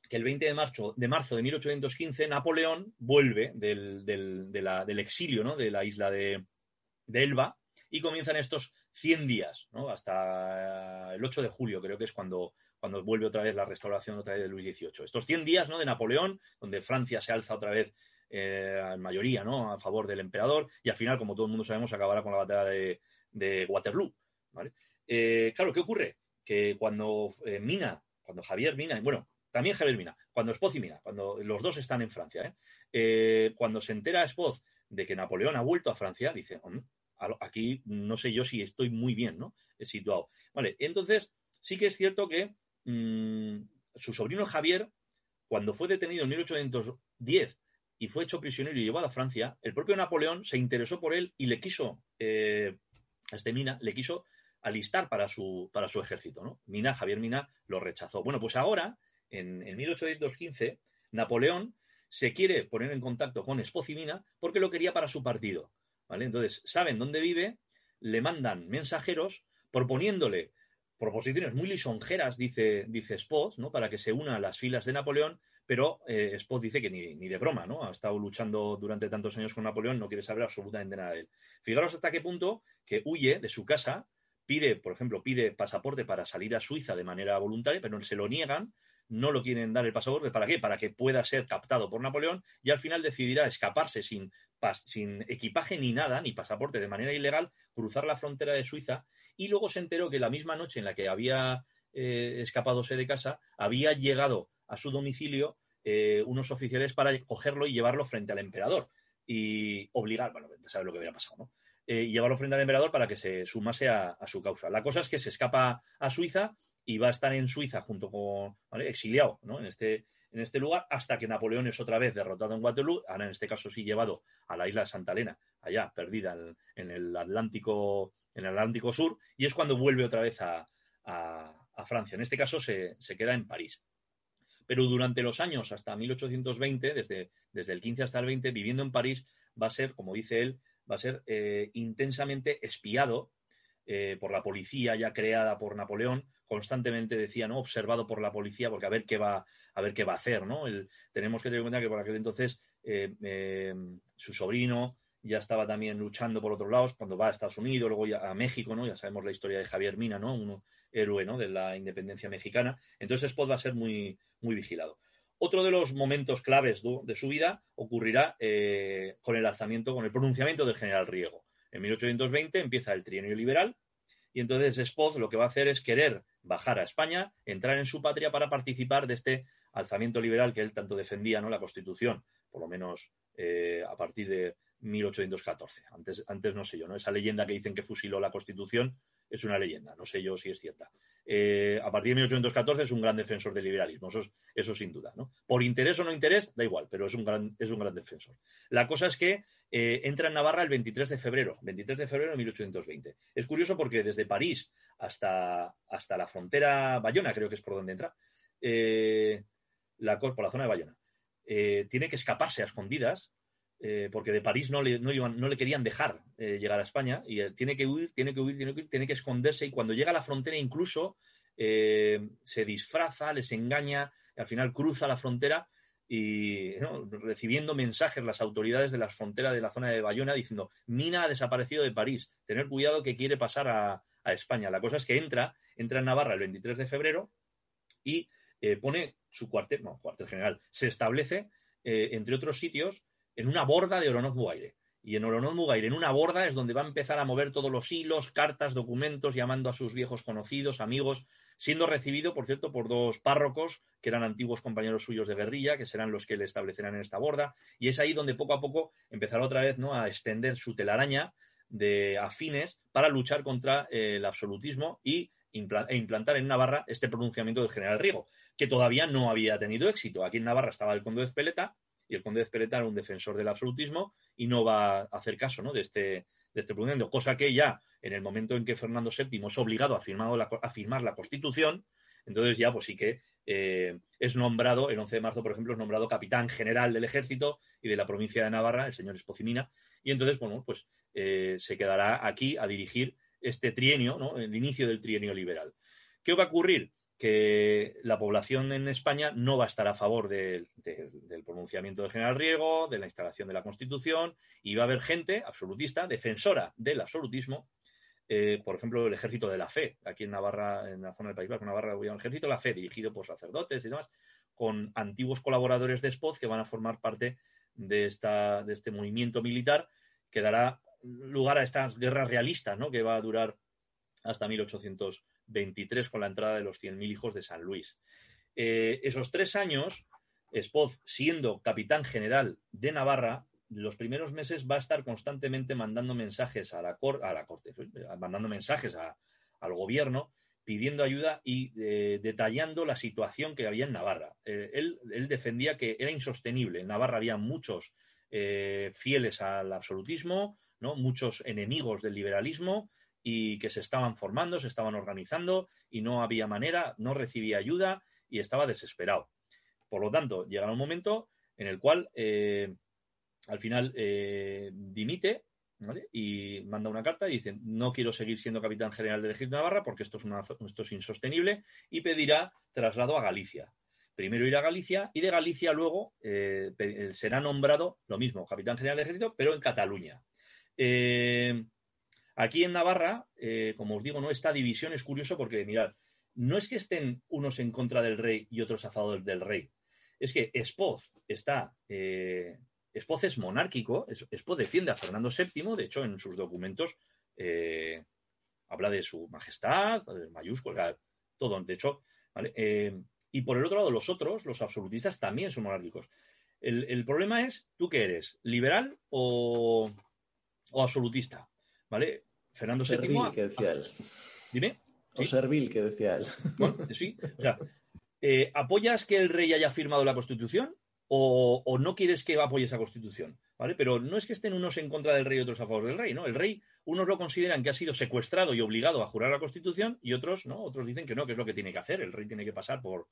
Que el 20 de marzo de, marzo de 1815 Napoleón vuelve del, del exilio, ¿no? De la isla de Elba y comienzan estos 100 días, ¿no? hasta el 8 de julio, creo que es cuando, cuando vuelve otra vez la restauración otra vez de Luis XVIII. Estos 100 días ¿no? de Napoleón, donde Francia se alza otra vez en mayoría, ¿no? A favor del emperador y al final, como todo el mundo sabemos, acabará con la batalla de, Waterloo, ¿vale? claro, ¿qué ocurre? Que cuando Mina, cuando Javier Mina, bueno, también Javier Mina, cuando Spoz y Mina, cuando los dos están en Francia, ¿eh? Eh, cuando se entera Spoz de que Napoleón ha vuelto a Francia, dice, aquí no sé yo si estoy muy bien ¿no? situado. Vale, entonces sí que es cierto que mm, su sobrino Javier, cuando fue detenido en 1810 y fue hecho prisionero y llevado a Francia, el propio Napoleón se interesó por él y le quiso, eh, a este Mina, le quiso alistar para su, para su ejército. ¿no? Mina, Javier Mina, lo rechazó. Bueno, pues ahora en, 1815, Napoleón se quiere poner en contacto con Espocimina porque lo quería para su partido. Entonces, saben dónde vive, le mandan mensajeros proponiéndole proposiciones muy lisonjeras, dice, dice ¿no? para que se una a las filas de Napoleón, pero eh, dice que ni, ni, de broma, ¿no? Ha estado luchando durante tantos años con Napoleón, no quiere saber absolutamente nada de él. Fijaros hasta qué punto que huye de su casa, pide, por ejemplo, pide pasaporte para salir a Suiza de manera voluntaria, pero se lo niegan, no lo quieren dar el pasaporte. ¿Para qué? Para que pueda ser captado por Napoleón y al final decidirá escaparse sin, sin equipaje ni nada, ni pasaporte de manera ilegal, cruzar la frontera de Suiza y luego se enteró que la misma noche en la que había eh, escapadose de casa, había llegado a su domicilio eh, unos oficiales para cogerlo y llevarlo frente al emperador y obligar, bueno, sabe lo que había pasado, ¿no? Eh, y llevarlo frente al emperador para que se sumase a, su causa. La cosa es que se escapa a Suiza y va a estar en Suiza junto con, exiliado ¿no? en, este, en este lugar hasta que Napoleón es otra vez derrotado en Waterloo, ahora en este caso sí llevado a la isla de Santa Elena, allá perdida en, el Atlántico en el Atlántico Sur, y es cuando vuelve otra vez a, Francia. En este caso se, queda en París. Pero durante los años hasta 1820, desde, desde el 15 hasta el 20, viviendo en París, va a ser, como dice él, va a ser eh, intensamente espiado eh, por la policía ya creada por Napoleón, constantemente decía, ¿no? Observado por la policía, porque a ver qué va, a ver qué va a hacer, ¿no? tenemos que tener en cuenta que por aquel entonces eh, eh, su sobrino ya estaba también luchando por otros lados, cuando va a Estados Unidos, luego ya a México, ¿no? Ya sabemos la historia de Javier Mina, ¿no? Un héroe, ¿no? De la independencia mexicana. Entonces Spot va a ser muy, muy vigilado. Otro de los momentos claves de su vida ocurrirá eh, con el alzamiento, con el pronunciamiento del general Riego. En 1820 empieza el trienio liberal, y entonces Spoz lo que va a hacer es querer bajar a España, entrar en su patria para participar de este alzamiento liberal que él tanto defendía, ¿no? La Constitución, por lo menos eh, a partir de 1814. Antes, antes no sé yo, ¿no? Esa leyenda que dicen que fusiló la Constitución es una leyenda, no sé yo si es cierta. Eh, a partir de 1814 es un gran defensor del liberalismo, eso, sin duda. ¿no? Por interés o no interés, da igual, pero es un gran, es un gran defensor. La cosa es que eh, entra en Navarra el 23 de febrero, 23 de febrero de 1820. Es curioso porque desde París hasta, hasta la frontera Bayona, creo que es por donde entra, eh, la, por la zona de Bayona, tiene que escaparse a escondidas eh, porque de París no le, no, no le querían dejar eh, llegar a España y tiene que huir, tiene que huir, tiene que tiene que esconderse y cuando llega a la frontera incluso eh, se disfraza, les engaña, al final cruza la frontera y recibiendo mensajes las autoridades de la frontera de la zona de Bayona diciendo Mina ha desaparecido de París, tener cuidado que quiere pasar a, España. La cosa es que entra, entra en Navarra el 23 de febrero y pone su cuartel, no, cuartel general, se establece entre otros sitios en una borda de Oronoz Mugaire. Y en Oronoz Mugaire, en una borda, es donde va a empezar a mover todos los hilos, cartas, documentos, llamando a sus viejos conocidos, amigos, siendo recibido, por cierto, por dos párrocos que eran antiguos compañeros suyos de guerrilla, que serán los que le establecerán en esta borda. Y es ahí donde poco a poco empezará otra vez ¿no? a extender su telaraña de afines para luchar contra eh, el absolutismo y e implantar en Navarra este pronunciamiento del general Riego, que todavía no había tenido éxito. Aquí en Navarra estaba el conde de Espeleta, y el conde de Espereta era un defensor del absolutismo y no va a hacer caso ¿no? de este de este pronunciamiento, cosa que ya en el momento en que Fernando VII es obligado a, a firmar la Constitución, entonces ya pues sí que eh, es nombrado, el 11 de marzo, por ejemplo, es nombrado capitán general del ejército y de la provincia de Navarra, el señor Espocimina, y entonces, bueno, pues eh, se quedará aquí a dirigir este trienio, ¿no? el inicio del trienio liberal. ¿Qué va a ocurrir? Que la población en España no va a estar a favor del pronunciamiento del general Riego, de la instalación de la Constitución, y va a haber gente absolutista, defensora del absolutismo, eh, por ejemplo, el Ejército de la Fe, aquí en Navarra, en la zona del País Vasco, Navarra, el Ejército de la Fe, dirigido por sacerdotes y demás, con antiguos colaboradores de Spoz que van a formar parte de, esta, de este movimiento militar que dará lugar a estas guerras realistas, ¿no? que va a durar hasta 1823 con la entrada de los 100.000 hijos de San Luis. Eh, esos tres años, Espoz, siendo capitán general de Navarra, los primeros meses va a estar constantemente mandando mensajes a la, corte, mandando mensajes al gobierno pidiendo ayuda y eh, detallando la situación que había en Navarra. Eh, él, defendía que era insostenible. En Navarra había muchos eh, fieles al absolutismo, ¿no? muchos enemigos del liberalismo y que se estaban formando, se estaban organizando y no había manera, no recibía ayuda y estaba desesperado. Por lo tanto, llega un momento en el cual al final dimite y manda una carta y dice, no quiero seguir siendo capitán general del ejército de Navarra porque esto es, esto es insostenible y pedirá traslado a Galicia. Primero irá a Galicia y de Galicia luego eh, será nombrado lo mismo, capitán general del ejército, pero en Cataluña. Eh, aquí en Navarra, eh, como os digo, no esta división es curioso porque, mirad, no es que estén unos en contra del rey y otros a favor del rey. Es que Espoz está Espoz es monárquico, Espoz defiende a Fernando VII, de hecho en sus documentos eh, habla de su majestad, de mayúscula, todo, de hecho, eh, y por el otro lado, los otros, los absolutistas, también son monárquicos. El, problema es, ¿tú qué eres? ¿Liberal o, absolutista? ¿Vale? Fernando VII. que decía él. Dime. O servil, que decía él. sí, o sea, eh, ¿apoyas que el rey haya firmado la Constitución? o, no quieres que apoye esa constitución, ¿vale? Pero no es que estén unos en contra del rey y otros a favor del rey, ¿no? El rey, unos lo consideran que ha sido secuestrado y obligado a jurar la constitución y otros, ¿no? Otros dicen que no, que es lo que tiene que hacer, el rey tiene que pasar por,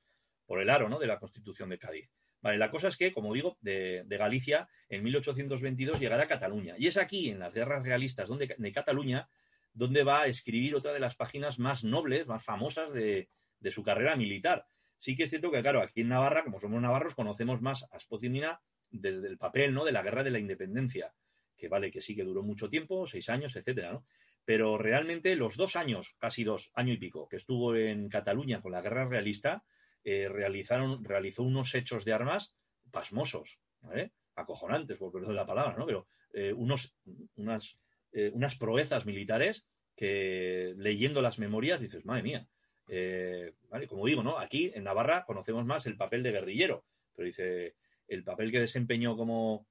por el aro, ¿no? De la constitución de Cádiz. Vale, la cosa es que, como digo, de, Galicia, en 1822 llegará a Cataluña. Y es aquí, en las guerras realistas donde, de Cataluña, donde va a escribir otra de las páginas más nobles, más famosas de, de su carrera militar, Sí que es cierto que, claro, aquí en Navarra, como somos navarros, conocemos más a Espocimina desde el papel, ¿no? De la guerra de la independencia, que vale, que sí que duró mucho tiempo, seis años, etcétera, ¿no? Pero realmente los dos años, casi dos, año y pico, que estuvo en Cataluña con la guerra realista, eh, realizaron, realizó unos hechos de armas pasmosos, ¿vale? acojonantes, por perdón la palabra, ¿no? Pero eh, unos, unas, eh, unas proezas militares que leyendo las memorias dices, madre mía, eh, como digo, ¿no? Aquí en Navarra conocemos más el papel de guerrillero, pero dice el papel que desempeñó como,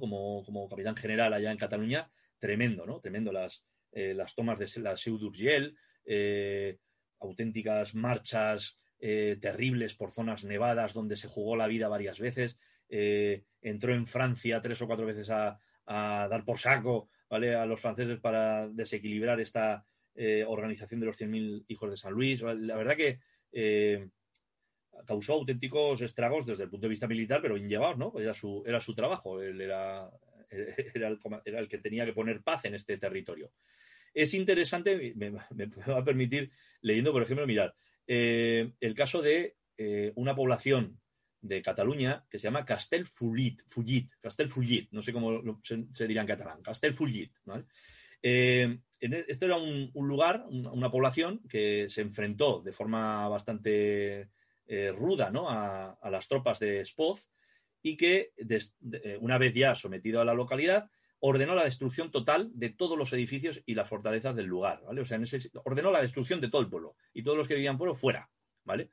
como, como capitán general allá en Cataluña, tremendo, ¿no? Tremendo las, las tomas de la Seu auténticas marchas terribles por zonas nevadas donde se jugó la vida varias veces, entró en Francia tres o cuatro veces a, dar por saco ¿vale? a los franceses para desequilibrar esta, eh, organización de los 100.000 hijos de San Luis. La verdad que eh, causó auténticos estragos desde el punto de vista militar, pero bien llevados, ¿no? Era su, era su trabajo, él era, [LAUGHS] era, el, que tenía que poner paz en este territorio. Es interesante, me, va a permitir, leyendo, por ejemplo, mirar, eh, el caso de una población de Cataluña que se llama Castelfullit, Fullit, no sé cómo se, se, dirá en catalán, Castelfullit, ¿vale? Eh, este era un, lugar, una, población que se enfrentó de forma bastante eh, ruda a, las tropas de Spoz y que, eh, una vez ya sometido a la localidad, ordenó la destrucción total de todos los edificios y las fortalezas del lugar. O sea, ordenó la destrucción de todo el pueblo y todos los que vivían en pueblo fuera. ¿vale?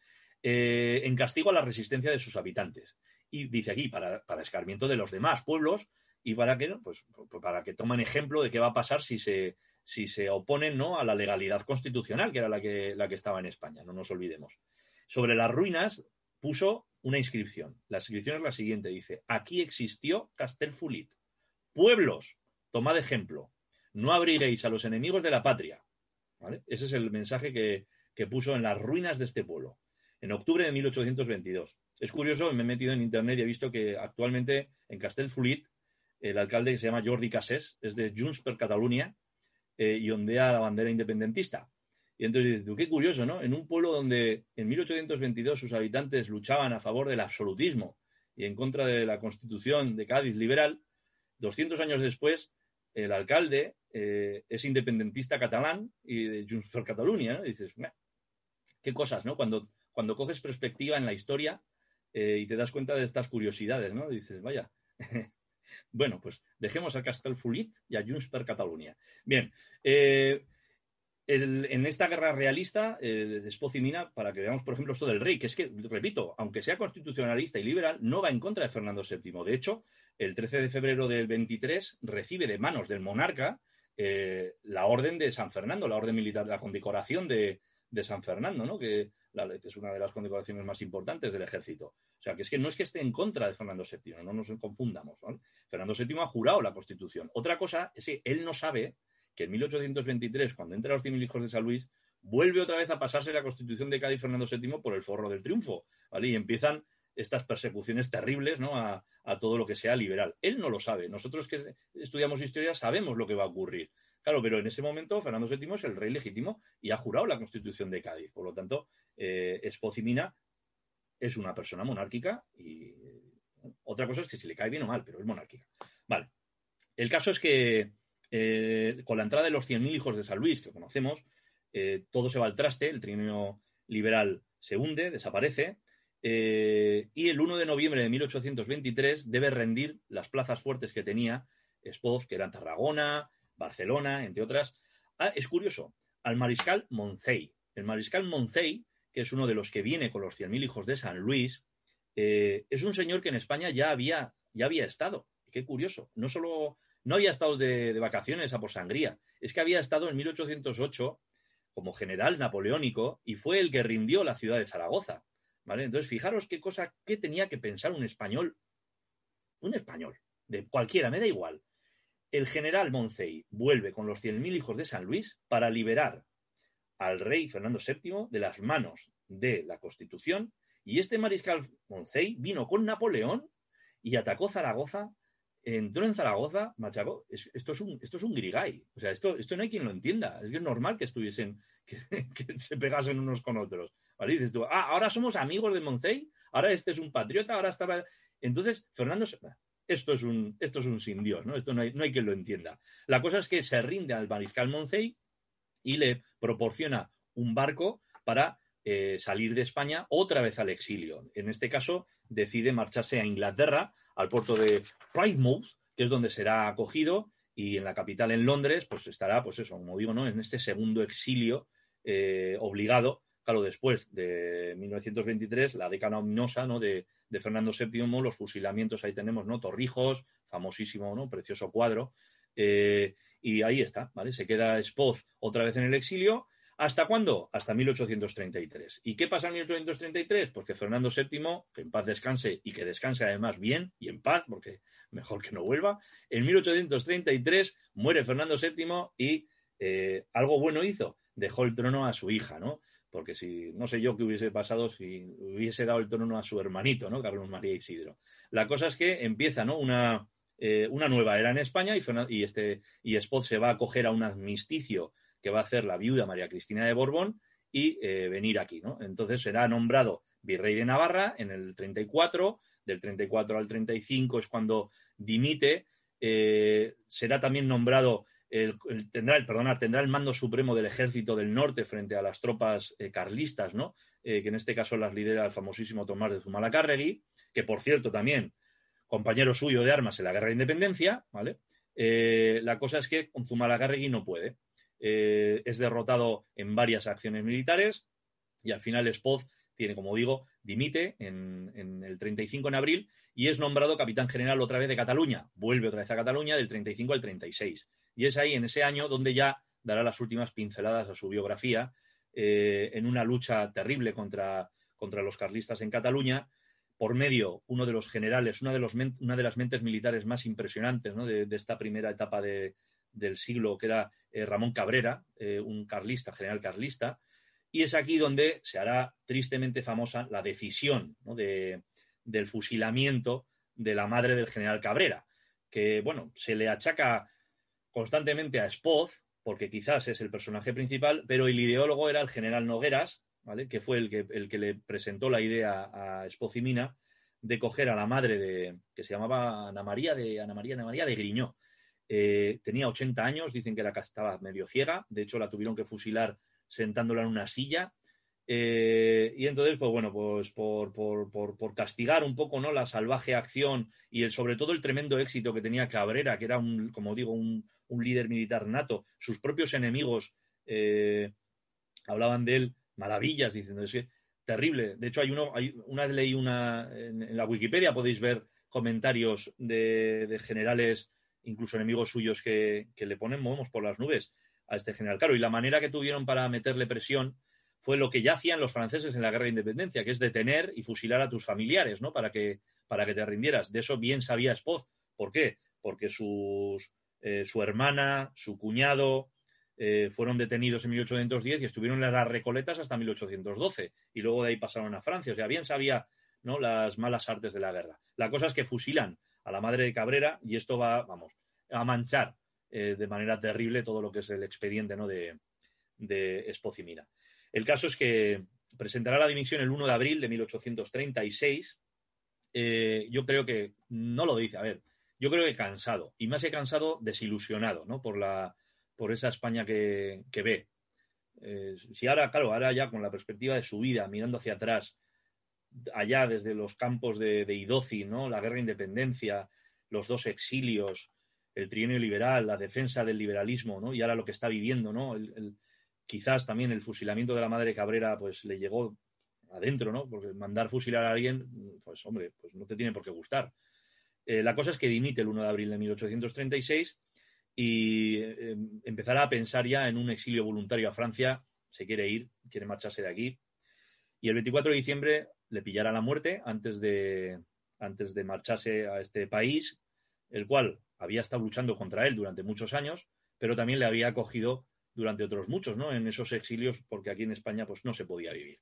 en castigo a la resistencia de sus habitantes. Y dice aquí, para, para escarmiento de los demás pueblos, y para que, pues, pues, para que tomen ejemplo de qué va a pasar si se, si se oponen ¿no? a la legalidad constitucional, que era la que, la que estaba en España, no nos olvidemos. Sobre las ruinas puso una inscripción. La inscripción es la siguiente, dice, aquí existió Castelfulit. Pueblos, tomad ejemplo, no abriréis a los enemigos de la patria. Ese es el mensaje que, que puso en las ruinas de este pueblo, en octubre de 1822. Es curioso, me he metido en internet y he visto que actualmente en Castelfulit el alcalde que se llama Jordi Casés, es de Junts per Catalunya eh, y ondea la bandera independentista. Y entonces dices, qué curioso, ¿no? En un pueblo donde en 1822 sus habitantes luchaban a favor del absolutismo y en contra de la constitución de Cádiz liberal, 200 años después, el alcalde eh, es independentista catalán y de Junts per Catalunya, dices, qué cosas, ¿no? Cuando, cuando coges perspectiva en la historia eh, y te das cuenta de estas curiosidades, ¿no? dices, vaya, [LAUGHS] bueno, pues dejemos a Castellfollit y a Junts per Catalunya. Bien, eh, en esta guerra realista, eh, y Mina, para que veamos, por ejemplo, esto del rey, que es que, repito, aunque sea constitucionalista y liberal, no va en contra de Fernando VII. De hecho, el 13 de febrero del 23 recibe de manos del monarca eh, la orden de San Fernando, la orden militar, la condecoración de, San Fernando, ¿no? que, es una de las condecoraciones más importantes del ejército. O sea, que es que no es que esté en contra de Fernando VII, no nos confundamos. Fernando VII ha jurado la Constitución. Otra cosa es que él no sabe que en 1823, cuando entra los cien hijos de San Luis, vuelve otra vez a pasarse la Constitución de Cádiz Fernando VII por el forro del triunfo, ¿vale? Y empiezan estas persecuciones terribles ¿no? a, todo lo que sea liberal. Él no lo sabe. Nosotros que estudiamos historia sabemos lo que va a ocurrir. Claro, pero en ese momento Fernando VII es el rey legítimo y ha jurado la Constitución de Cádiz. Por lo tanto, eh, Espocimina es una persona monárquica y otra cosa es que si le cae bien o mal, pero es monárquica. Vale. El caso es que eh, con la entrada de los 100.000 hijos de San Luis, que conocemos, eh, todo se va al traste, el trienio liberal se hunde, desaparece, eh, y el 1 de noviembre de 1823 debe rendir las plazas fuertes que tenía Spoz, que eran Tarragona, Barcelona, entre otras. Ah, es curioso, al mariscal Moncey. El mariscal Moncey, que es uno de los que viene con los 100.000 hijos de San Luis, es un señor que en España ya había, ya había estado. Qué curioso. No solo no había estado de, vacaciones a por sangría, es que había estado en 1808 como general napoleónico y fue el que rindió la ciudad de Zaragoza. Entonces, fijaros qué cosa, qué tenía que pensar un español, un español, de cualquiera, me da igual. El general Moncey vuelve con los 100.000 hijos de San Luis para liberar al rey Fernando VII de las manos de la Constitución y este mariscal Moncey vino con Napoleón y atacó Zaragoza entró en Zaragoza, Machaco, esto, es un, esto es un grigay. O sea, esto, esto no hay quien lo entienda. Es que es normal que estuviesen, [LAUGHS] que, se pegasen unos con otros. Dices tú, ah, ahora somos amigos de Moncey, ahora este es un patriota, ahora estaba. Entonces, Fernando, esto es un, esto es un sin Dios, ¿no? Esto no hay, no hay quien lo entienda. La cosa es que se rinde al mariscal Moncey y le proporciona un barco para eh, salir de España otra vez al exilio. En este caso, decide marcharse a Inglaterra al puerto de Plymouth, que es donde será acogido, y en la capital, en Londres, pues estará, pues eso, como digo, ¿no? En este segundo exilio eh, obligado, claro, después de 1923, la década ominosa, ¿no? De, Fernando VII, los fusilamientos, ahí tenemos, ¿no? Torrijos, famosísimo, ¿no? Precioso cuadro. Eh, y ahí está, ¿vale? Se queda Spoz otra vez en el exilio ¿Hasta cuándo? Hasta 1833. ¿Y qué pasa en 1833? Pues que Fernando VII, que en paz descanse y que descanse además bien y en paz, porque mejor que no vuelva, en 1833 muere Fernando VII y eh, algo bueno hizo, dejó el trono a su hija, ¿no? Porque si, no sé yo qué hubiese pasado si hubiese dado el trono a su hermanito, ¿no? Carlos María Isidro. La cosa es que empieza, ¿no? Una, eh, nueva era en España y, este, y Spot se va a acoger a un amnisticio que va a hacer la viuda María Cristina de Borbón y eh, venir aquí, ¿no? Entonces será nombrado virrey de Navarra en el 34, del 34 al 35 es cuando dimite, eh, será también nombrado, tendrá, el, perdona, tendrá el mando supremo del ejército del norte frente a las tropas eh, carlistas, ¿no? que en este caso las lidera el famosísimo Tomás de Zumalacárregui, que por cierto también compañero suyo de armas en la guerra de independencia, ¿vale? la cosa es que Zumalacárregui no puede. Eh, es derrotado en varias acciones militares y al final Spoz tiene, como digo, dimite en, el 35 en abril y es nombrado capitán general otra vez de Cataluña. Vuelve otra vez a Cataluña del 35 al 36. Y es ahí, en ese año, donde ya dará las últimas pinceladas a su biografía eh, en una lucha terrible contra, contra los carlistas en Cataluña, por medio, uno de los generales, una de, los, una de las mentes militares más impresionantes de, esta primera etapa de, del siglo, que era eh, Ramón Cabrera, eh, un carlista, general carlista, y es aquí donde se hará tristemente famosa la decisión del fusilamiento de la madre del general Cabrera, que, bueno, se le achaca constantemente a Spoz, porque quizás es el personaje principal, pero el ideólogo era el general Nogueras, ¿vale? que fue el que, el que le presentó la idea a Spoz y Mina de coger a la madre de, que se llamaba Ana María de, Ana María, Ana María de Griñó, eh, tenía 80 años, dicen que la estaba medio ciega, de hecho la tuvieron que fusilar sentándola en una silla Eh, y entonces, pues bueno, pues por, por, castigar un poco ¿no? la salvaje acción y el, sobre todo el tremendo éxito que tenía Cabrera, que era un, como digo, un, líder militar nato, sus propios enemigos eh, hablaban de él maravillas, diciendo, es que terrible. De hecho, hay uno, hay una ley, una, en, la Wikipedia podéis ver comentarios de, generales, incluso enemigos suyos, que, le ponen movemos por las nubes a este general. Claro, y la manera que tuvieron para meterle presión fue lo que ya hacían los franceses en la guerra de independencia, que es detener y fusilar a tus familiares, ¿no? Para que, para que te rindieras. De eso bien sabía Spoz. ¿Por qué? Porque sus, eh, su hermana, su cuñado, eh, fueron detenidos en 1810 y estuvieron en las Recoletas hasta 1812 y luego de ahí pasaron a Francia. O sea, bien sabía ¿no? las malas artes de la guerra. La cosa es que fusilan a la madre de Cabrera y esto va, vamos, a manchar eh, de manera terrible todo lo que es el expediente ¿no? de, de Espocimina. El caso es que presentará la dimisión el 1 de abril de 1836. Eh, yo creo que no lo dice, a ver, yo creo que cansado, y más que cansado, desilusionado, ¿no? Por la, por esa España que, ve. Eh, si ahora, claro, ahora ya con la perspectiva de su vida, mirando hacia atrás, allá desde los campos de, de Idoci, ¿no? La guerra de independencia, los dos exilios, el trienio liberal, la defensa del liberalismo, ¿no? Y ahora lo que está viviendo, ¿no? quizás también el fusilamiento de la madre Cabrera, pues le llegó adentro, ¿no? Porque mandar fusilar a alguien, pues hombre, pues no te tiene por qué gustar. Eh, la cosa es que dimite el 1 de abril de 1836 y eh, empezará a pensar ya en un exilio voluntario a Francia, se quiere ir, quiere marcharse de aquí. Y el 24 de diciembre le pillará la muerte antes de, antes de marcharse a este país, el cual había estado luchando contra él durante muchos años, pero también le había acogido durante otros muchos, ¿no? En esos exilios, porque aquí en España pues no se podía vivir.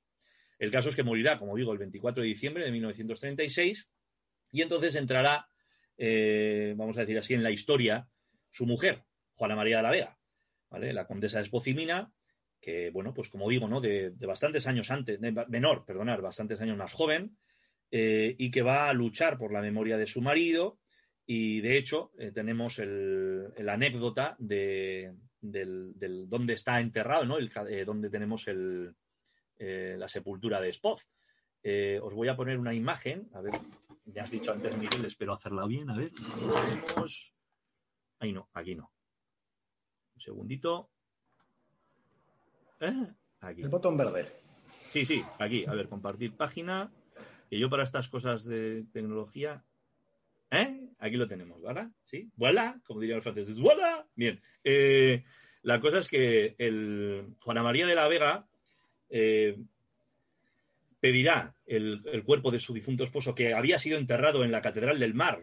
El caso es que morirá, como digo, el 24 de diciembre de 1936 y entonces entrará, eh, vamos a decir así, en la historia su mujer, Juana María de la Vega, ¿vale? La condesa de Espocimina, que, bueno, pues como digo, ¿no? De, bastantes años antes, menor, perdonar, bastantes años más joven, eh, y que va a luchar por la memoria de su marido, y de hecho eh, tenemos el, anécdota de, del, dónde está enterrado, ¿no? El, eh, donde tenemos el, la sepultura de Spoz. os voy a poner una imagen, a ver, ya has dicho antes, Miguel, espero hacerla bien, a ver, Ahí no, aquí no. Un segundito. ¿Eh? Aquí. El botón verde. Sí, sí, aquí. A ver, compartir página. Que yo para estas cosas de tecnología. ¿Eh? Aquí lo tenemos, ¿verdad? Sí. Voilà, como dirían los franceses. Voilà. Bien. Eh, la cosa es que el Juana María de la Vega eh, pedirá el, cuerpo de su difunto esposo, que había sido enterrado en la Catedral del Mar,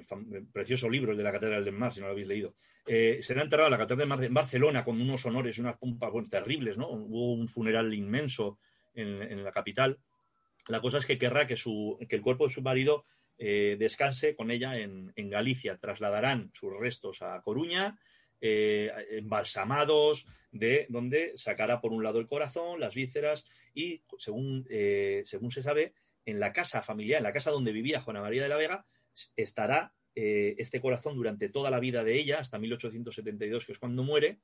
precioso libro de la Catedral del Mar, si no lo habéis leído, eh, será enterrado en la Catedral del Mar en Barcelona con unos honores y unas pompas terribles, ¿no? Hubo un funeral inmenso en, la capital. La cosa es que querrá que, su, que el cuerpo de su marido eh, descanse con ella en, en Galicia. Trasladarán sus restos a Coruña eh, embalsamados, de donde sacará por un lado el corazón, las vísceras y, según, eh, según se sabe, en la casa familiar, en la casa donde vivía Juana María de la Vega, estará eh, este corazón durante toda la vida de ella, hasta 1872, que es cuando muere,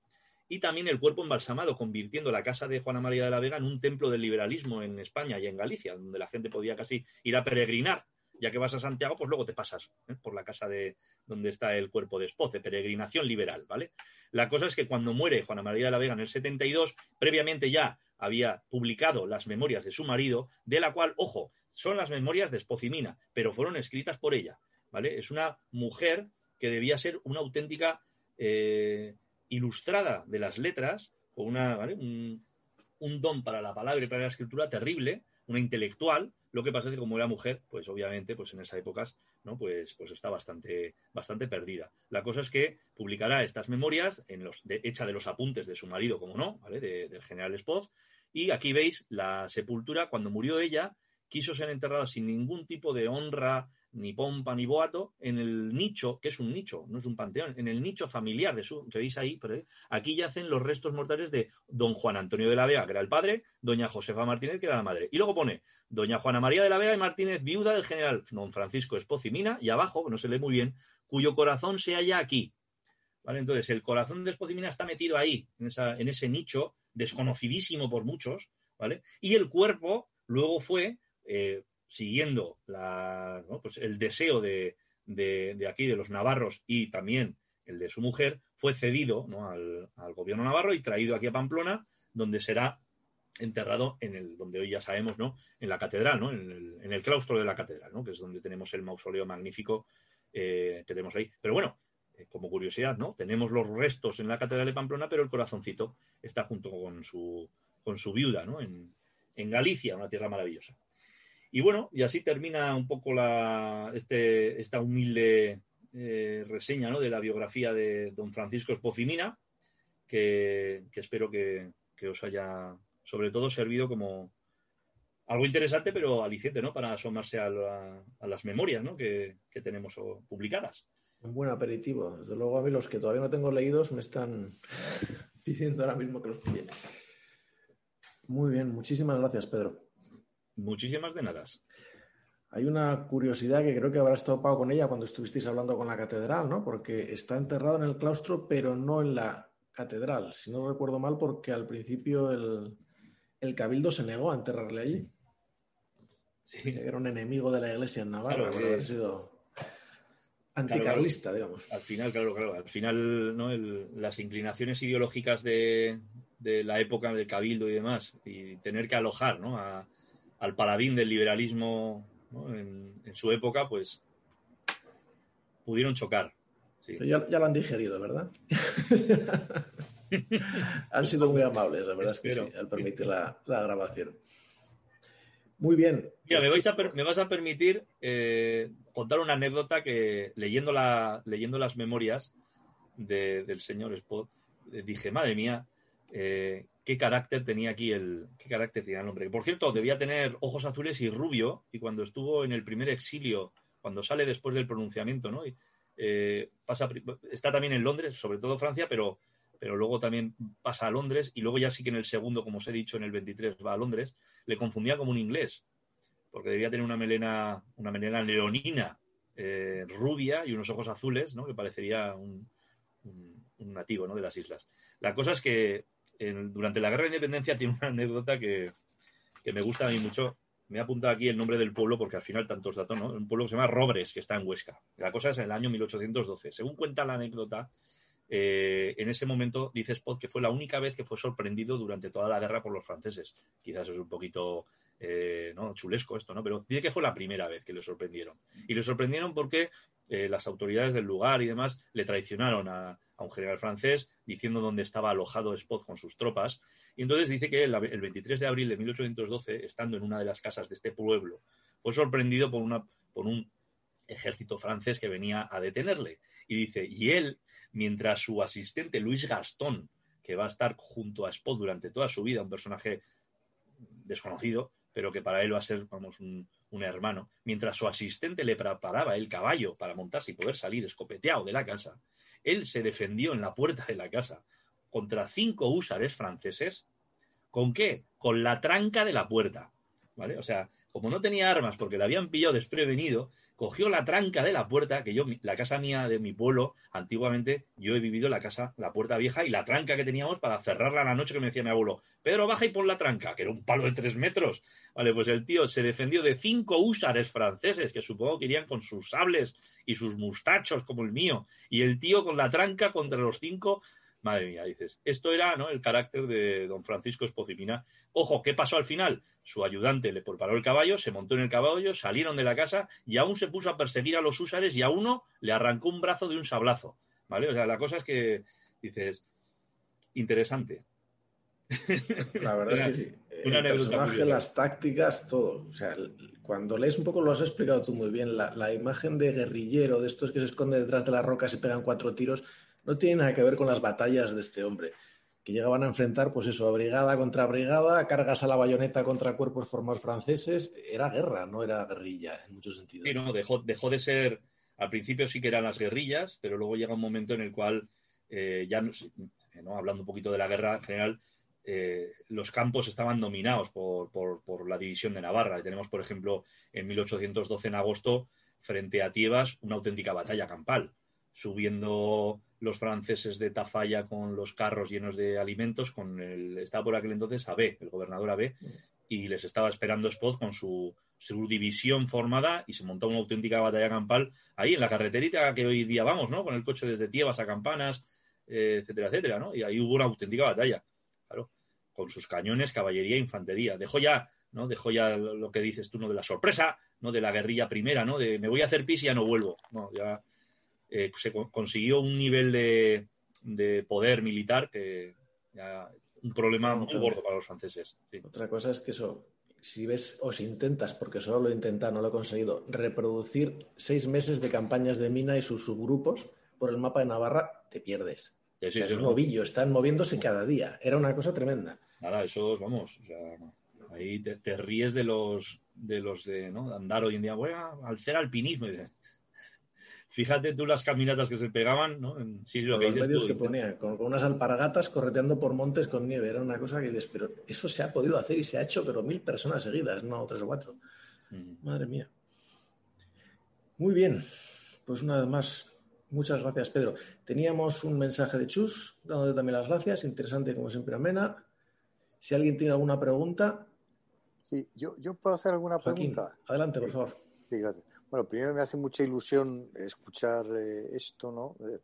y también el cuerpo embalsamado, convirtiendo la casa de Juana María de la Vega en un templo del liberalismo en España y en Galicia, donde la gente podía casi ir a peregrinar ya que vas a Santiago, pues luego te pasas ¿eh? por la casa de donde está el cuerpo de Espoce, peregrinación liberal, ¿vale? La cosa es que cuando muere Juana María de la Vega en el 72, previamente ya había publicado las memorias de su marido, de la cual, ojo, son las memorias de Espocimina, pero fueron escritas por ella, ¿vale? Es una mujer que debía ser una auténtica eh, ilustrada de las letras, con una, un, un don para la palabra y para la escritura terrible, una intelectual, lo que pasa es que como era mujer, pues obviamente, pues en esas épocas, ¿no? Pues, pues está bastante, bastante perdida. La cosa es que publicará estas memorias en los, de, hecha de los apuntes de su marido, como no, ¿vale? del general Spoz. Y aquí veis la sepultura, cuando murió ella, quiso ser enterrada sin ningún tipo de honra, ni pompa ni boato en el nicho, que es un nicho, no es un panteón, en el nicho familiar de su, que veis ahí, pero aquí yacen los restos mortales de don Juan Antonio de la Vega, que era el padre, doña Josefa Martínez, que era la madre. Y luego pone doña Juana María de la Vega y Martínez, viuda del general don Francisco Espocimina, y abajo, no se lee muy bien, cuyo corazón se halla aquí. ¿Vale? Entonces, el corazón de Espocimina está metido ahí, en, esa, en ese nicho, desconocidísimo por muchos, ¿vale? Y el cuerpo luego fue, eh, siguiendo pues el deseo de, aquí, de los navarros y también el de su mujer, fue cedido al, gobierno navarro y traído aquí a Pamplona, donde será enterrado en el, donde hoy ya sabemos, ¿no? En la catedral, ¿no? En el, claustro de la catedral, ¿no? Que es donde tenemos el mausoleo magnífico eh, que tenemos ahí. Pero bueno, eh, como curiosidad, ¿no? Tenemos los restos en la catedral de Pamplona, pero el corazoncito está junto con su, con su viuda, ¿no? En, en Galicia, una tierra maravillosa. Y bueno, y así termina un poco la, este, esta humilde eh, reseña ¿no? de la biografía de don Francisco Espocimina, que, espero que, os haya, sobre todo, servido como algo interesante, pero aliciente, ¿no? Para asomarse a, las memorias ¿no? que, tenemos publicadas. Un buen aperitivo. Desde luego, a mí los que todavía no tengo leídos me están [LAUGHS] diciendo ahora mismo que los pille. Muy bien, muchísimas gracias, Pedro. Muchísimas de nada. Hay una curiosidad que creo que habrás topado con ella cuando estuvisteis hablando con la catedral, ¿no? Porque está enterrado en el claustro, pero no en la catedral, si no recuerdo mal, porque al principio el, cabildo se negó a enterrarle allí. Sí. Era un enemigo de la iglesia en Navarra, claro, haber sido anticarlista, digamos. Al final, claro, claro, al final ¿no? las inclinaciones ideológicas de, de la época del cabildo y demás, y tener que alojar ¿no? Al paladín del liberalismo en, su época, pues pudieron chocar. Ya, lo han digerido, ¿verdad? [LAUGHS] han sido muy amables, la verdad es que sí, al permitir la, grabación. Muy bien. me, vas a permitir eh, contar una anécdota que leyendo, la, leyendo las memorias del señor Spot, eh, dije, madre mía, eh, qué carácter tenía aquí el, qué carácter tenía el hombre. Por cierto, debía tener ojos azules y rubio, y cuando estuvo en el primer exilio, cuando sale después del pronunciamiento, ¿no? Eh, pasa, está también en Londres, sobre todo Francia, pero, pero luego también pasa a Londres, y luego ya sí que en el segundo, como os he dicho, en el 23 va a Londres, le confundía como un inglés, porque debía tener una melena, una melena leonina, eh, rubia y unos ojos azules, ¿no? Que parecería un, un nativo, ¿no? De las islas. La cosa es que durante la Guerra de Independencia tiene una anécdota que, me gusta a mí mucho. Me he apuntado aquí el nombre del pueblo porque al final tantos datos, ¿no? Un pueblo que se llama Robres, que está en Huesca. La cosa es en el año 1812. Según cuenta la anécdota, eh, en ese momento dice Spot que fue la única vez que fue sorprendido durante toda la guerra por los franceses. Quizás es un poquito eh, ¿no? chulesco esto, ¿no? Pero dice que fue la primera vez que le sorprendieron. Y le sorprendieron porque eh, las autoridades del lugar y demás le traicionaron a, a un general francés diciendo dónde estaba alojado Spot con sus tropas. Y entonces dice que el, 23 de abril de 1812, estando en una de las casas de este pueblo, fue sorprendido por, una, por un ejército francés que venía a detenerle. Y dice, y él, mientras su asistente Luis Gastón, que va a estar junto a Spot durante toda su vida, un personaje desconocido, pero que para él va a ser, vamos, un, un hermano, mientras su asistente le preparaba el caballo para montarse y poder salir escopeteado de la casa, él se defendió en la puerta de la casa contra cinco húsares franceses. ¿Con qué? Con la tranca de la puerta. ¿Vale? O sea, como no tenía armas porque le habían pillado desprevenido, cogió la tranca de la puerta, que yo, la casa mía de mi pueblo, antiguamente yo he vivido la casa, la puerta vieja y la tranca que teníamos para cerrarla la noche que me decía mi abuelo, Pedro, baja y pon la tranca, que era un palo de tres metros. Vale, pues el tío se defendió de cinco húsares franceses, que supongo que irían con sus sables y sus mustachos como el mío, y el tío con la tranca contra los cinco Madre mía, dices, esto era ¿no? el carácter de don Francisco Espocimina. Ojo, ¿qué pasó al final? Su ayudante le preparó el caballo, se montó en el caballo, salieron de la casa y aún se puso a perseguir a los húsares y a uno le arrancó un brazo de un sablazo. ¿Vale? O sea, la cosa es que dices, interesante. La verdad es que sí. el personaje, las tácticas, todo. O sea, cuando lees un poco lo has explicado tú muy bien. La, la, imagen de guerrillero, de estos que se esconden detrás de las rocas y pegan cuatro tiros, no tiene nada que ver con las batallas de este hombre, que llegaban a enfrentar, pues eso, a brigada contra brigada, cargas a la bayoneta contra cuerpos formados franceses. Era guerra, no era guerrilla, en muchos sentidos. Sí, no, dejó, dejó de ser. Al principio sí que eran las guerrillas, pero luego llega un momento en el cual, eh, ya no, hablando un poquito de la guerra en general, eh, los campos estaban dominados por, por, la división de Navarra. Tenemos, por ejemplo, en 1812, en agosto, frente a Tiebas, una auténtica batalla campal, subiendo los franceses de Tafalla con los carros llenos de alimentos, con el, estaba por aquel entonces AB, el gobernador AB, y les estaba esperando Spoz con su, su división formada y se montó una auténtica batalla campal ahí en la carreterita que hoy día vamos, ¿no? Con el coche desde Tiebas a Campanas, eh, etcétera, etcétera, ¿no? Y ahí hubo una auténtica batalla, claro, con sus cañones, caballería e infantería. Dejó ya, ¿no? Dejó ya lo que dices tú, ¿no? De la sorpresa, ¿no? De la guerrilla primera, ¿no? De me voy a hacer pis y ya no vuelvo. No, ya eh, se consiguió un nivel de, de poder militar que ya un problema muy gordo para los franceses. Otra cosa es que eso, si ves o si intentas, porque solo lo he intentado, no lo he conseguido, reproducir seis meses de campañas de mina y sus subgrupos por el mapa de Navarra, te pierdes. es un novillo, están moviéndose cada día. Era una cosa tremenda. Nada, eso, vamos, ahí te, ríes de los de los de, ¿no? andar hoy en día, voy a hacer alpinismo. Y Fíjate tú las caminatas que se pegaban, ¿no? En, sí, lo que los medios que ponía, con, unas alpargatas correteando por montes con nieve. Era una cosa que dices, pero eso se ha podido hacer y se ha hecho, pero mil personas seguidas, no tres o cuatro. Mm. Madre mía. Muy bien. Pues una vez más, muchas gracias, Pedro. Teníamos un mensaje de Chus, dándote también las gracias. Interesante, como siempre, amena. Si alguien tiene alguna pregunta. Sí, yo, yo puedo hacer alguna pregunta. Adelante, por favor. Sí, gracias. Bueno, primero me hace mucha ilusión escuchar eh, esto, ¿no? De,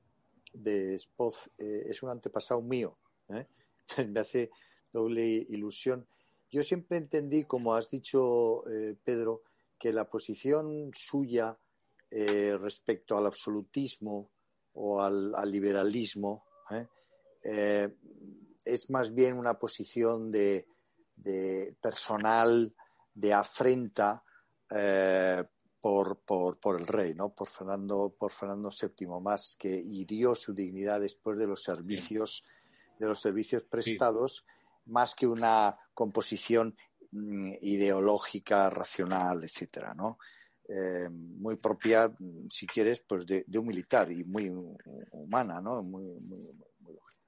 de Spoz, eh, es un antepasado mío. ¿eh? [LAUGHS] me hace doble ilusión. Yo siempre entendí, como has dicho, Pedro, que la posición suya respecto al absolutismo o al, liberalismo es más bien una posición de, de personal, de afrenta por, por, por, el rey, ¿no? Por Fernando, por Fernando VII, más que hirió su dignidad después de los servicios, de los servicios prestados, más que una composición mm, ideológica, racional, etcétera, ¿no? Eh, muy propia, si quieres, pues de, un militar y muy humana, ¿no? Muy, muy, muy lógica.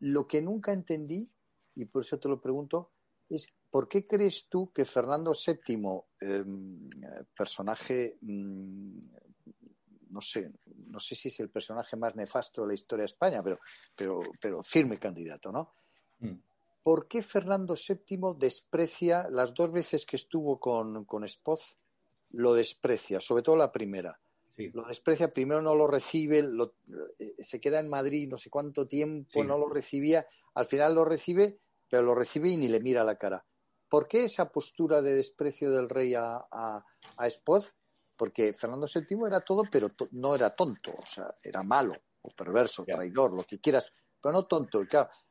Lo que nunca entendí, y por eso te lo pregunto, es ¿Por qué crees tú que Fernando VII, em, personaje, mm, no sé, no sé si es el personaje más nefasto de la historia de España, pero, pero, pero firme candidato, ¿no? Mm. ¿Por qué Fernando VII desprecia las dos veces que estuvo con, con Spoz? Lo desprecia, sobre todo la primera. Lo desprecia, primero no lo recibe, eh, se queda en Madrid no sé cuánto tiempo, no lo recibía, al final lo recibe, pero lo recibe y ni le mira la cara. ¿Por qué esa postura de desprecio del rey a, a, Espoz? Porque Fernando VII era todo, pero no era tonto, o sea, era malo, o perverso, traidor, lo que quieras, pero no tonto.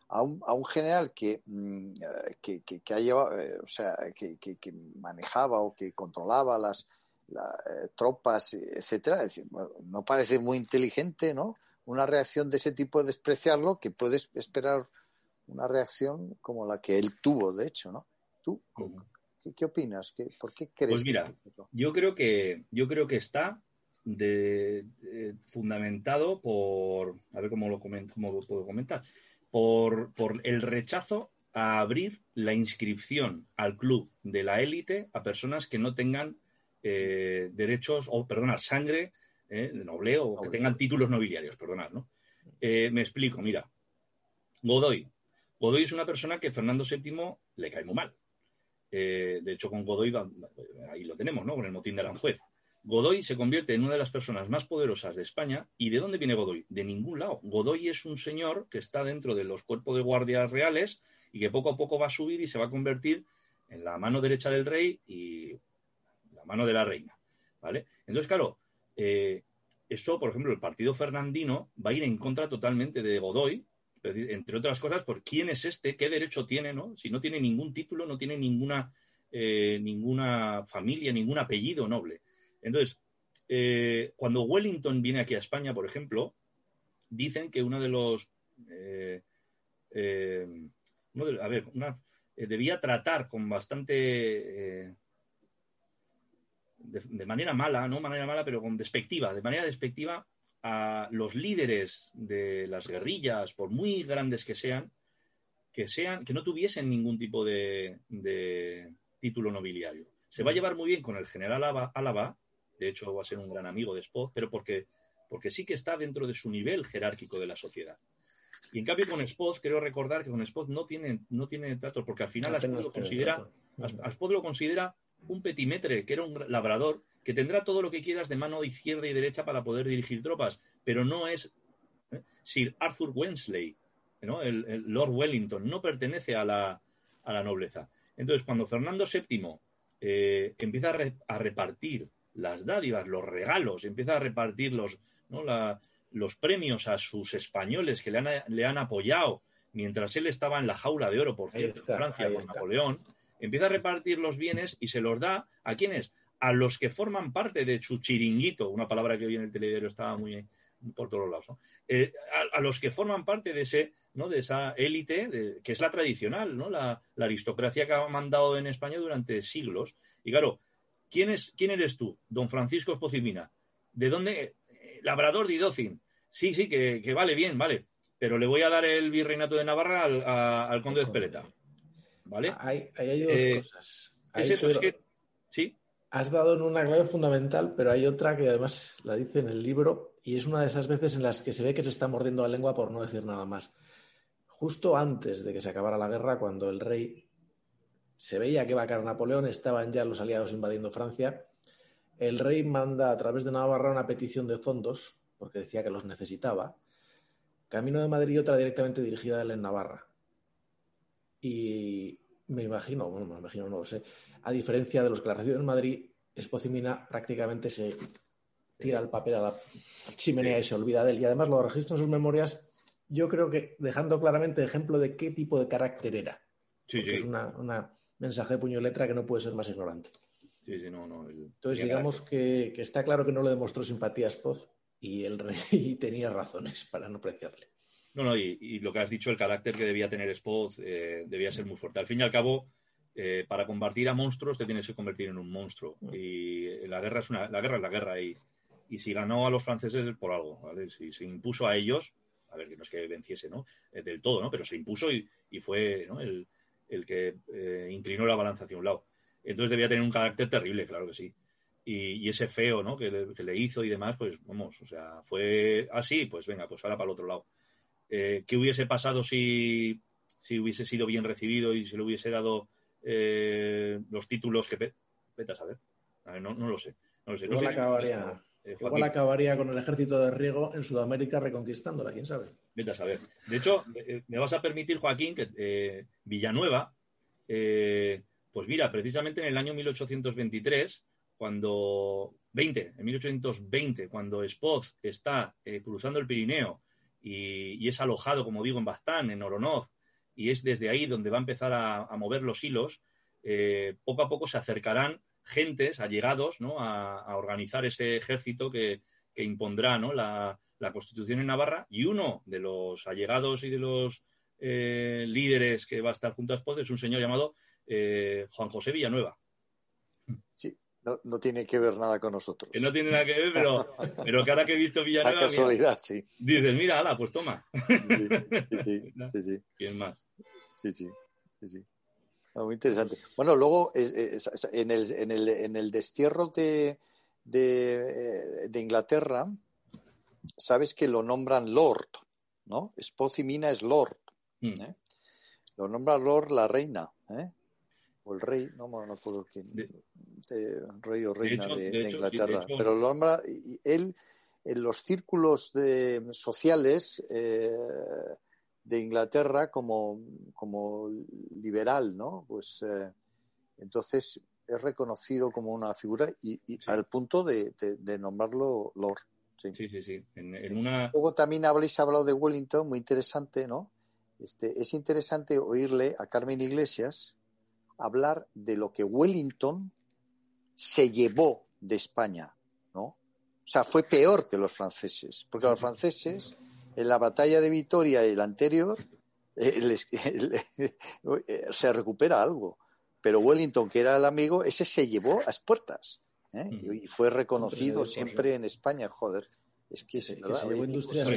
a un, a un general que, mm, que, que, ha llevado, eh, o sea, que, que, manejaba o que controlaba las, eh, tropas, etcétera, no parece muy inteligente, ¿no? Una reacción de ese tipo de despreciarlo, que puedes esperar una reacción como la que él tuvo, de hecho, ¿no? ¿Tú ¿qué, opinas? ¿Por qué crees? Pues mira, yo creo que, yo creo que está de, fundamentado por, a ver cómo lo, comento, cómo lo puedo comentar, por, por el rechazo a abrir la inscripción al club de la élite a personas que no tengan eh, derechos, o perdona, sangre eh, de nobleo o que tengan títulos nobiliarios, perdonad, ¿no? Eh, me explico, mira, Godoy. Godoy es una persona que Fernando VII le cae muy mal. Eh, de hecho, con Godoy, ahí lo tenemos, ¿no? Con el motín de Aranjuez. Godoy se convierte en una de las personas más poderosas de España. ¿Y de dónde viene Godoy? De ningún lado. Godoy es un señor que está dentro de los cuerpos de guardias reales y que poco a poco va a subir y se va a convertir en la mano derecha del rey y la mano de la reina. ¿Vale? Entonces, claro, eh, esto, por ejemplo, el partido fernandino va a ir en contra totalmente de Godoy, entre otras cosas, por quién es este, qué derecho tiene, ¿no? Si no tiene ningún título, no tiene ninguna, eh, ninguna familia, ningún apellido noble. Entonces, eh, cuando Wellington viene aquí a España, por ejemplo, dicen que uno de los... Eh, a ver, debía tratar con bastante... De, de, manera mala, no manera mala, pero con despectiva, de manera despectiva a los líderes de las guerrillas, por muy grandes que sean, que sean, que no tuviesen ningún tipo de, título nobiliario. Se va a llevar muy bien con el general Álava, de hecho va a ser un gran amigo de Spoz, pero porque, porque sí que está dentro de su nivel jerárquico de la sociedad. Y en cambio con Spoth, creo recordar que con Spoth no tiene, no tiene trato, porque al final Spoth lo considera, lo considera un petimetre, que era un labrador, que tendrá todo lo que quieras de mano izquierda y derecha para poder dirigir tropas, pero no es ¿eh? Sir Arthur Wensley, el, Lord Wellington, no pertenece a la, a la nobleza. Entonces, cuando Fernando VII eh, empieza a, repartir las dádivas, los regalos, empieza a repartir los, los premios a sus españoles que le han, le han, apoyado mientras él estaba en la jaula de oro, por cierto, en Francia con Napoleón, empieza a repartir los bienes y se los da a quienes, a los que forman parte de su chiringuito, una palabra que hoy en el telediario estaba muy por todos lados, eh, a, los que forman parte de ese, ¿no? de esa élite que es la tradicional, ¿no? La, aristocracia que ha mandado en España durante siglos. Y claro, ¿quién, es, quién eres tú? Don Francisco Espocimina. ¿De dónde? Eh, labrador de Idocin. Sí, sí, que, vale, bien, vale. Pero le voy a dar el virreinato de Navarra al, conde de Espeleta. ¿Vale? Hay, hay dos eh, cosas. es eso, es que. Sí. Has dado en una clave fundamental, pero hay otra que además la dice en el libro y es una de esas veces en las que se ve que se está mordiendo la lengua por no decir nada más. Justo antes de que se acabara la guerra, cuando el rey se veía que iba a caer Napoleón, estaban ya los aliados invadiendo Francia, el rey manda a través de Navarra una petición de fondos, porque decía que los necesitaba, camino de Madrid y otra directamente dirigida a él en Navarra. Y me imagino, bueno, me imagino, no lo sé, a diferencia de los que la reciben en Madrid, Espocimina prácticamente se tira el papel a la chimenea y se olvida de él. Y además lo registra en sus memorias, yo creo que dejando claramente ejemplo de qué tipo de carácter era. Sí, sí. Es una, mensaje de puño y letra que no puede ser más ignorante. Sí, sí, no, no. Entonces, digamos que, está claro que no le demostró simpatía a Spoz y el rey [LAUGHS] tenía razones para no apreciarle. No, no, y, lo que has dicho, el carácter que debía tener Spoz eh, debía ser muy fuerte. Al fin y al cabo, eh, para combatir a monstruos te tienes que convertir en un monstruo. Mm. Y la guerra es una, la guerra es la guerra. Y, y si ganó a los franceses es por algo, ¿vale? Si se impuso a ellos, a ver, que no es que venciese, ¿no? Eh, del todo, ¿no? Pero se impuso y, fue el, que eh, inclinó la balanza hacia un lado. Entonces debía tener un carácter terrible, claro que sí. Y, ese feo, ¿no? Que le, hizo y demás, pues vamos, o sea, fue así, pues venga, pues ahora para el otro lado. ¿Qué hubiese pasado si, si hubiese sido bien recibido y se le hubiese dado eh, los títulos que... Vete a saber. no, lo sé. No sé. Igual, acabaría, eh, acabaría con el ejército de Riego en Sudamérica reconquistándola, quién sabe. Vete a saber. De hecho, eh, me vas a permitir, Joaquín, que Villanueva, pues mira, precisamente en el año 1823, cuando 20, en 1820, cuando Spoz está cruzando el Pirineo y, es alojado, como digo, en Bastán, en Oronoz, y es desde ahí donde va a empezar a, mover los hilos, eh, poco a poco se acercarán gentes, allegados, a, organizar ese ejército que, impondrá la, Constitución en Navarra y uno de los allegados y de los eh, líderes que va a estar junto a Spot es un señor llamado eh, Juan José Villanueva. Sí, no, tiene que ver nada con nosotros. Que no tiene nada que ver, pero, [LAUGHS] pero que ahora que he visto Villanueva. La casualidad, sí. Dices, mira, ala, pues toma. [LAUGHS] Sí, sí, sí. ¿Quién más? Sí, sí, sí, sí. Ah, muy interesante. Bueno, luego en, el, en, el, en, el, destierro de, de, de, Inglaterra, sabes que lo nombran Lord, ¿no? Mina es Lord. Mm. ¿eh? Lo nombra Lord la reina, ¿eh? O el rey, no me acuerdo quién, rey o reina de, Inglaterra, pero lo nombra él en los círculos de, sociales eh, de Inglaterra como, como liberal, ¿no? Pues eh, entonces es reconocido como una figura y, al punto de, nombrarlo Lord. Sí, sí, sí. En, una... Luego también habléis hablado de Wellington, muy interesante, ¿no? Este, es interesante oírle a Carmen Iglesias hablar de lo que Wellington se llevó de España, ¿no? O sea, fue peor que los franceses, porque los franceses en la batalla de Vitoria y la anterior eh, [LAUGHS] eh, se recupera algo. Pero Wellington, que era el amigo, ese se llevó a las puertas. ¿eh? Y fue reconocido siempre en España, joder. Es que, se llevó industrias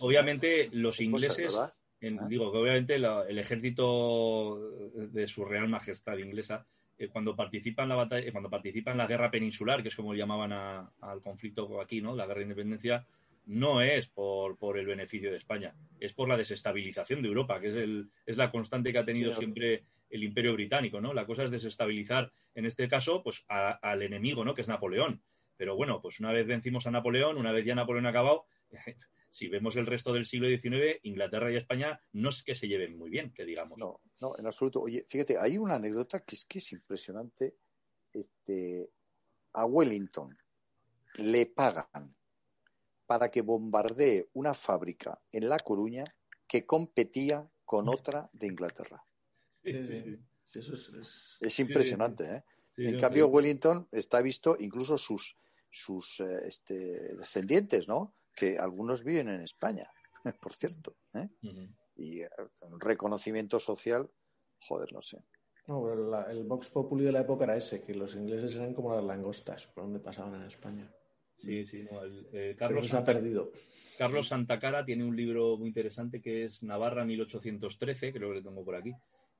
obviamente los ingleses, digo que obviamente el ejército de su Real Majestad inglesa eh, cuando participa en la batalla, cuando participa en la guerra peninsular, que es como llamaban al conflicto aquí, ¿no? La guerra de independencia, no es por, por, el beneficio de España, es por la desestabilización de Europa, que es, el, es la constante que ha tenido siempre el imperio británico, ¿no? La cosa es desestabilizar, en este caso, pues al enemigo, ¿no? Que es Napoleón. Pero bueno, pues una vez vencimos a Napoleón, una vez ya Napoleón ha acabado, [LAUGHS] si vemos el resto del siglo XIX, Inglaterra y España no es que se lleven muy bien, que digamos. No, no, en absoluto. Oye, fíjate, hay una anécdota que es que es impresionante. Este, a Wellington le pagan para que bombardee una fábrica en La Coruña que competía con otra de Inglaterra. es, impresionante, ¿eh? en cambio, Wellington está visto incluso sus, sus eh, este, descendientes, ¿no? Que algunos viven en España, [LAUGHS] por cierto. ¿eh? Y eh, un reconocimiento social, joder, no sé. No, el Vox Populi de la época era ese, que los ingleses eran como las langostas, por donde pasaban en España. Sí, sí, Carlos, se ha perdido. Carlos Santacara tiene un libro muy interesante que es Navarra 1813, creo que lo tengo por aquí,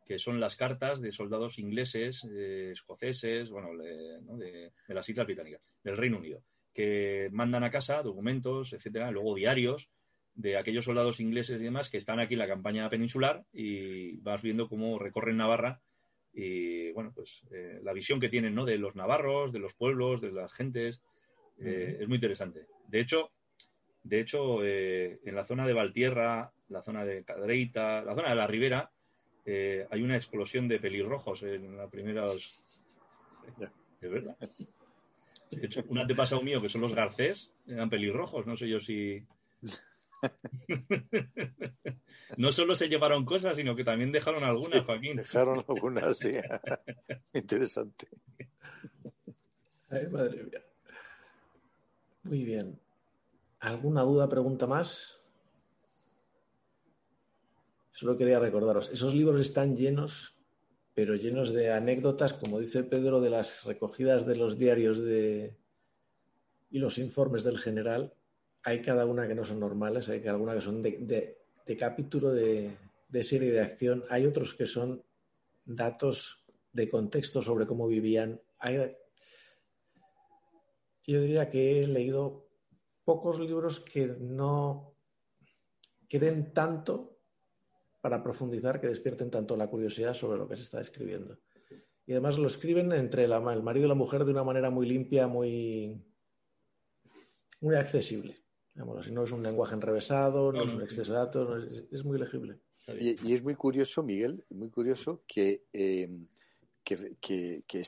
que son las cartas de soldados ingleses, eh, escoceses, bueno, de, las Islas Británicas, del Reino Unido, que mandan a casa documentos, etcétera, luego diarios de aquellos soldados ingleses y demás que están aquí en la campaña peninsular y vas viendo cómo recorren Navarra y, bueno, pues eh, la visión que tienen, ¿no? De los navarros, de los pueblos, de las gentes, eh, es muy interesante. De hecho, de hecho, en la zona de Valtierra, la zona de Cadreita, la zona de la Ribera, eh, hay una explosión de pelirrojos en la primera. Es verdad. De hecho, un antepasado mío, que son los garcés, eran pelirrojos. No sé yo si. [LAUGHS] no solo se llevaron cosas, sino que también dejaron algunas, Joaquín. Dejaron algunas, sí. [LAUGHS] Interesante. Ay, madre mía. Muy bien. ¿Alguna duda, pregunta más? Solo quería recordaros, esos libros están llenos, pero llenos de anécdotas, como dice Pedro, de las recogidas de los diarios de, y los informes del general. Hay cada una que no son normales, hay cada una que son de, capítulo de, de serie de acción, hay otros que son datos de contexto sobre cómo vivían. Yo diría que he leído pocos libros que no queden tanto para profundizar, que despierten tanto la curiosidad sobre lo que se está escribiendo. Y además lo escriben entre el marido y la mujer de una manera muy limpia, muy, muy accesible. No es un lenguaje enrevesado, no, es un exceso de datos, es, muy legible. Y, es muy curioso, Miguel, muy curioso que, eh, que, que, que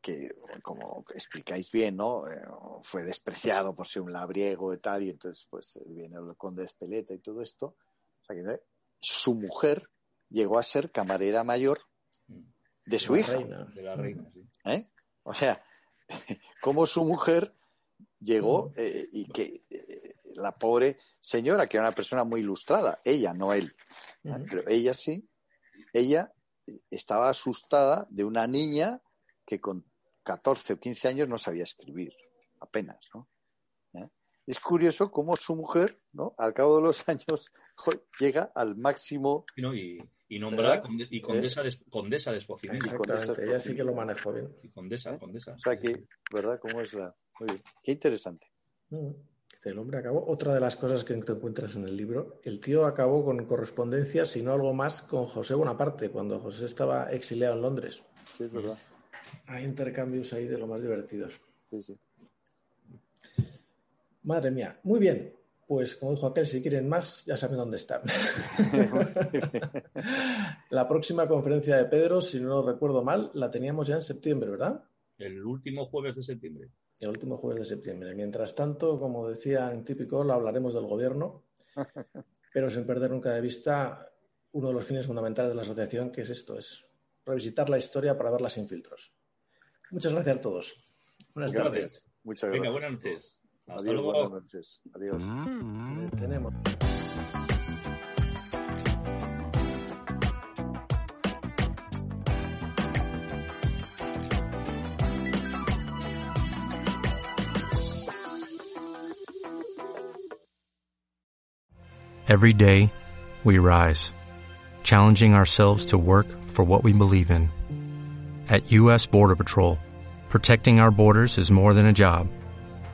que como explicáis bien, ¿no? Eh, fue despreciado por ser un labriego y tal, y entonces pues viene el conde de Espeleta y todo esto. O sea, que su mujer llegó a ser camarera mayor de su hija. de la reina, sí. ¿Eh? O sea, [LAUGHS] como su mujer llegó eh, y que eh, la pobre señora, que era una persona muy ilustrada, ella, no él, pero ella sí, ella estaba asustada de una niña que con 14 o 15 años no sabía escribir, apenas, ¿no? Es curioso cómo su mujer, ¿no? Al cabo de los [LAUGHS] años, llega al máximo. y, y nombra y condesa, de, condesa de ella sí que lo manejó bien. Y condesa, condesa. O sea que, ¿verdad? ¿Cómo es la.? Muy bien. Qué interesante. Mm. El hombre acabó. Otra de las cosas que te encuentras en el libro, el tío acabó con correspondencia, si no algo más, con José Bonaparte, cuando José estaba exiliado en Londres. Sí, es verdad. Hay intercambios ahí de lo más divertidos. Sí, sí. Madre mía, muy bien. Pues como dijo aquel, si quieren más, ya saben dónde están. [LAUGHS] la próxima conferencia de Pedro, si no recuerdo mal, la teníamos ya en septiembre, ¿verdad? El último jueves de septiembre. El último jueves de septiembre. Mientras tanto, como decía en típico, lo hablaremos del gobierno, [LAUGHS] pero sin perder nunca de vista uno de los fines fundamentales de la asociación, que es esto, es revisitar la historia para verla sin filtros. Muchas gracias a todos. Buenas tardes. Muchas gracias. Venga, buenas noches. Adiós, buenas noches. Adiós. Mm. Tenemos. Every day, we rise, challenging ourselves to work for what we believe in. At U.S. Border Patrol, protecting our borders is more than a job,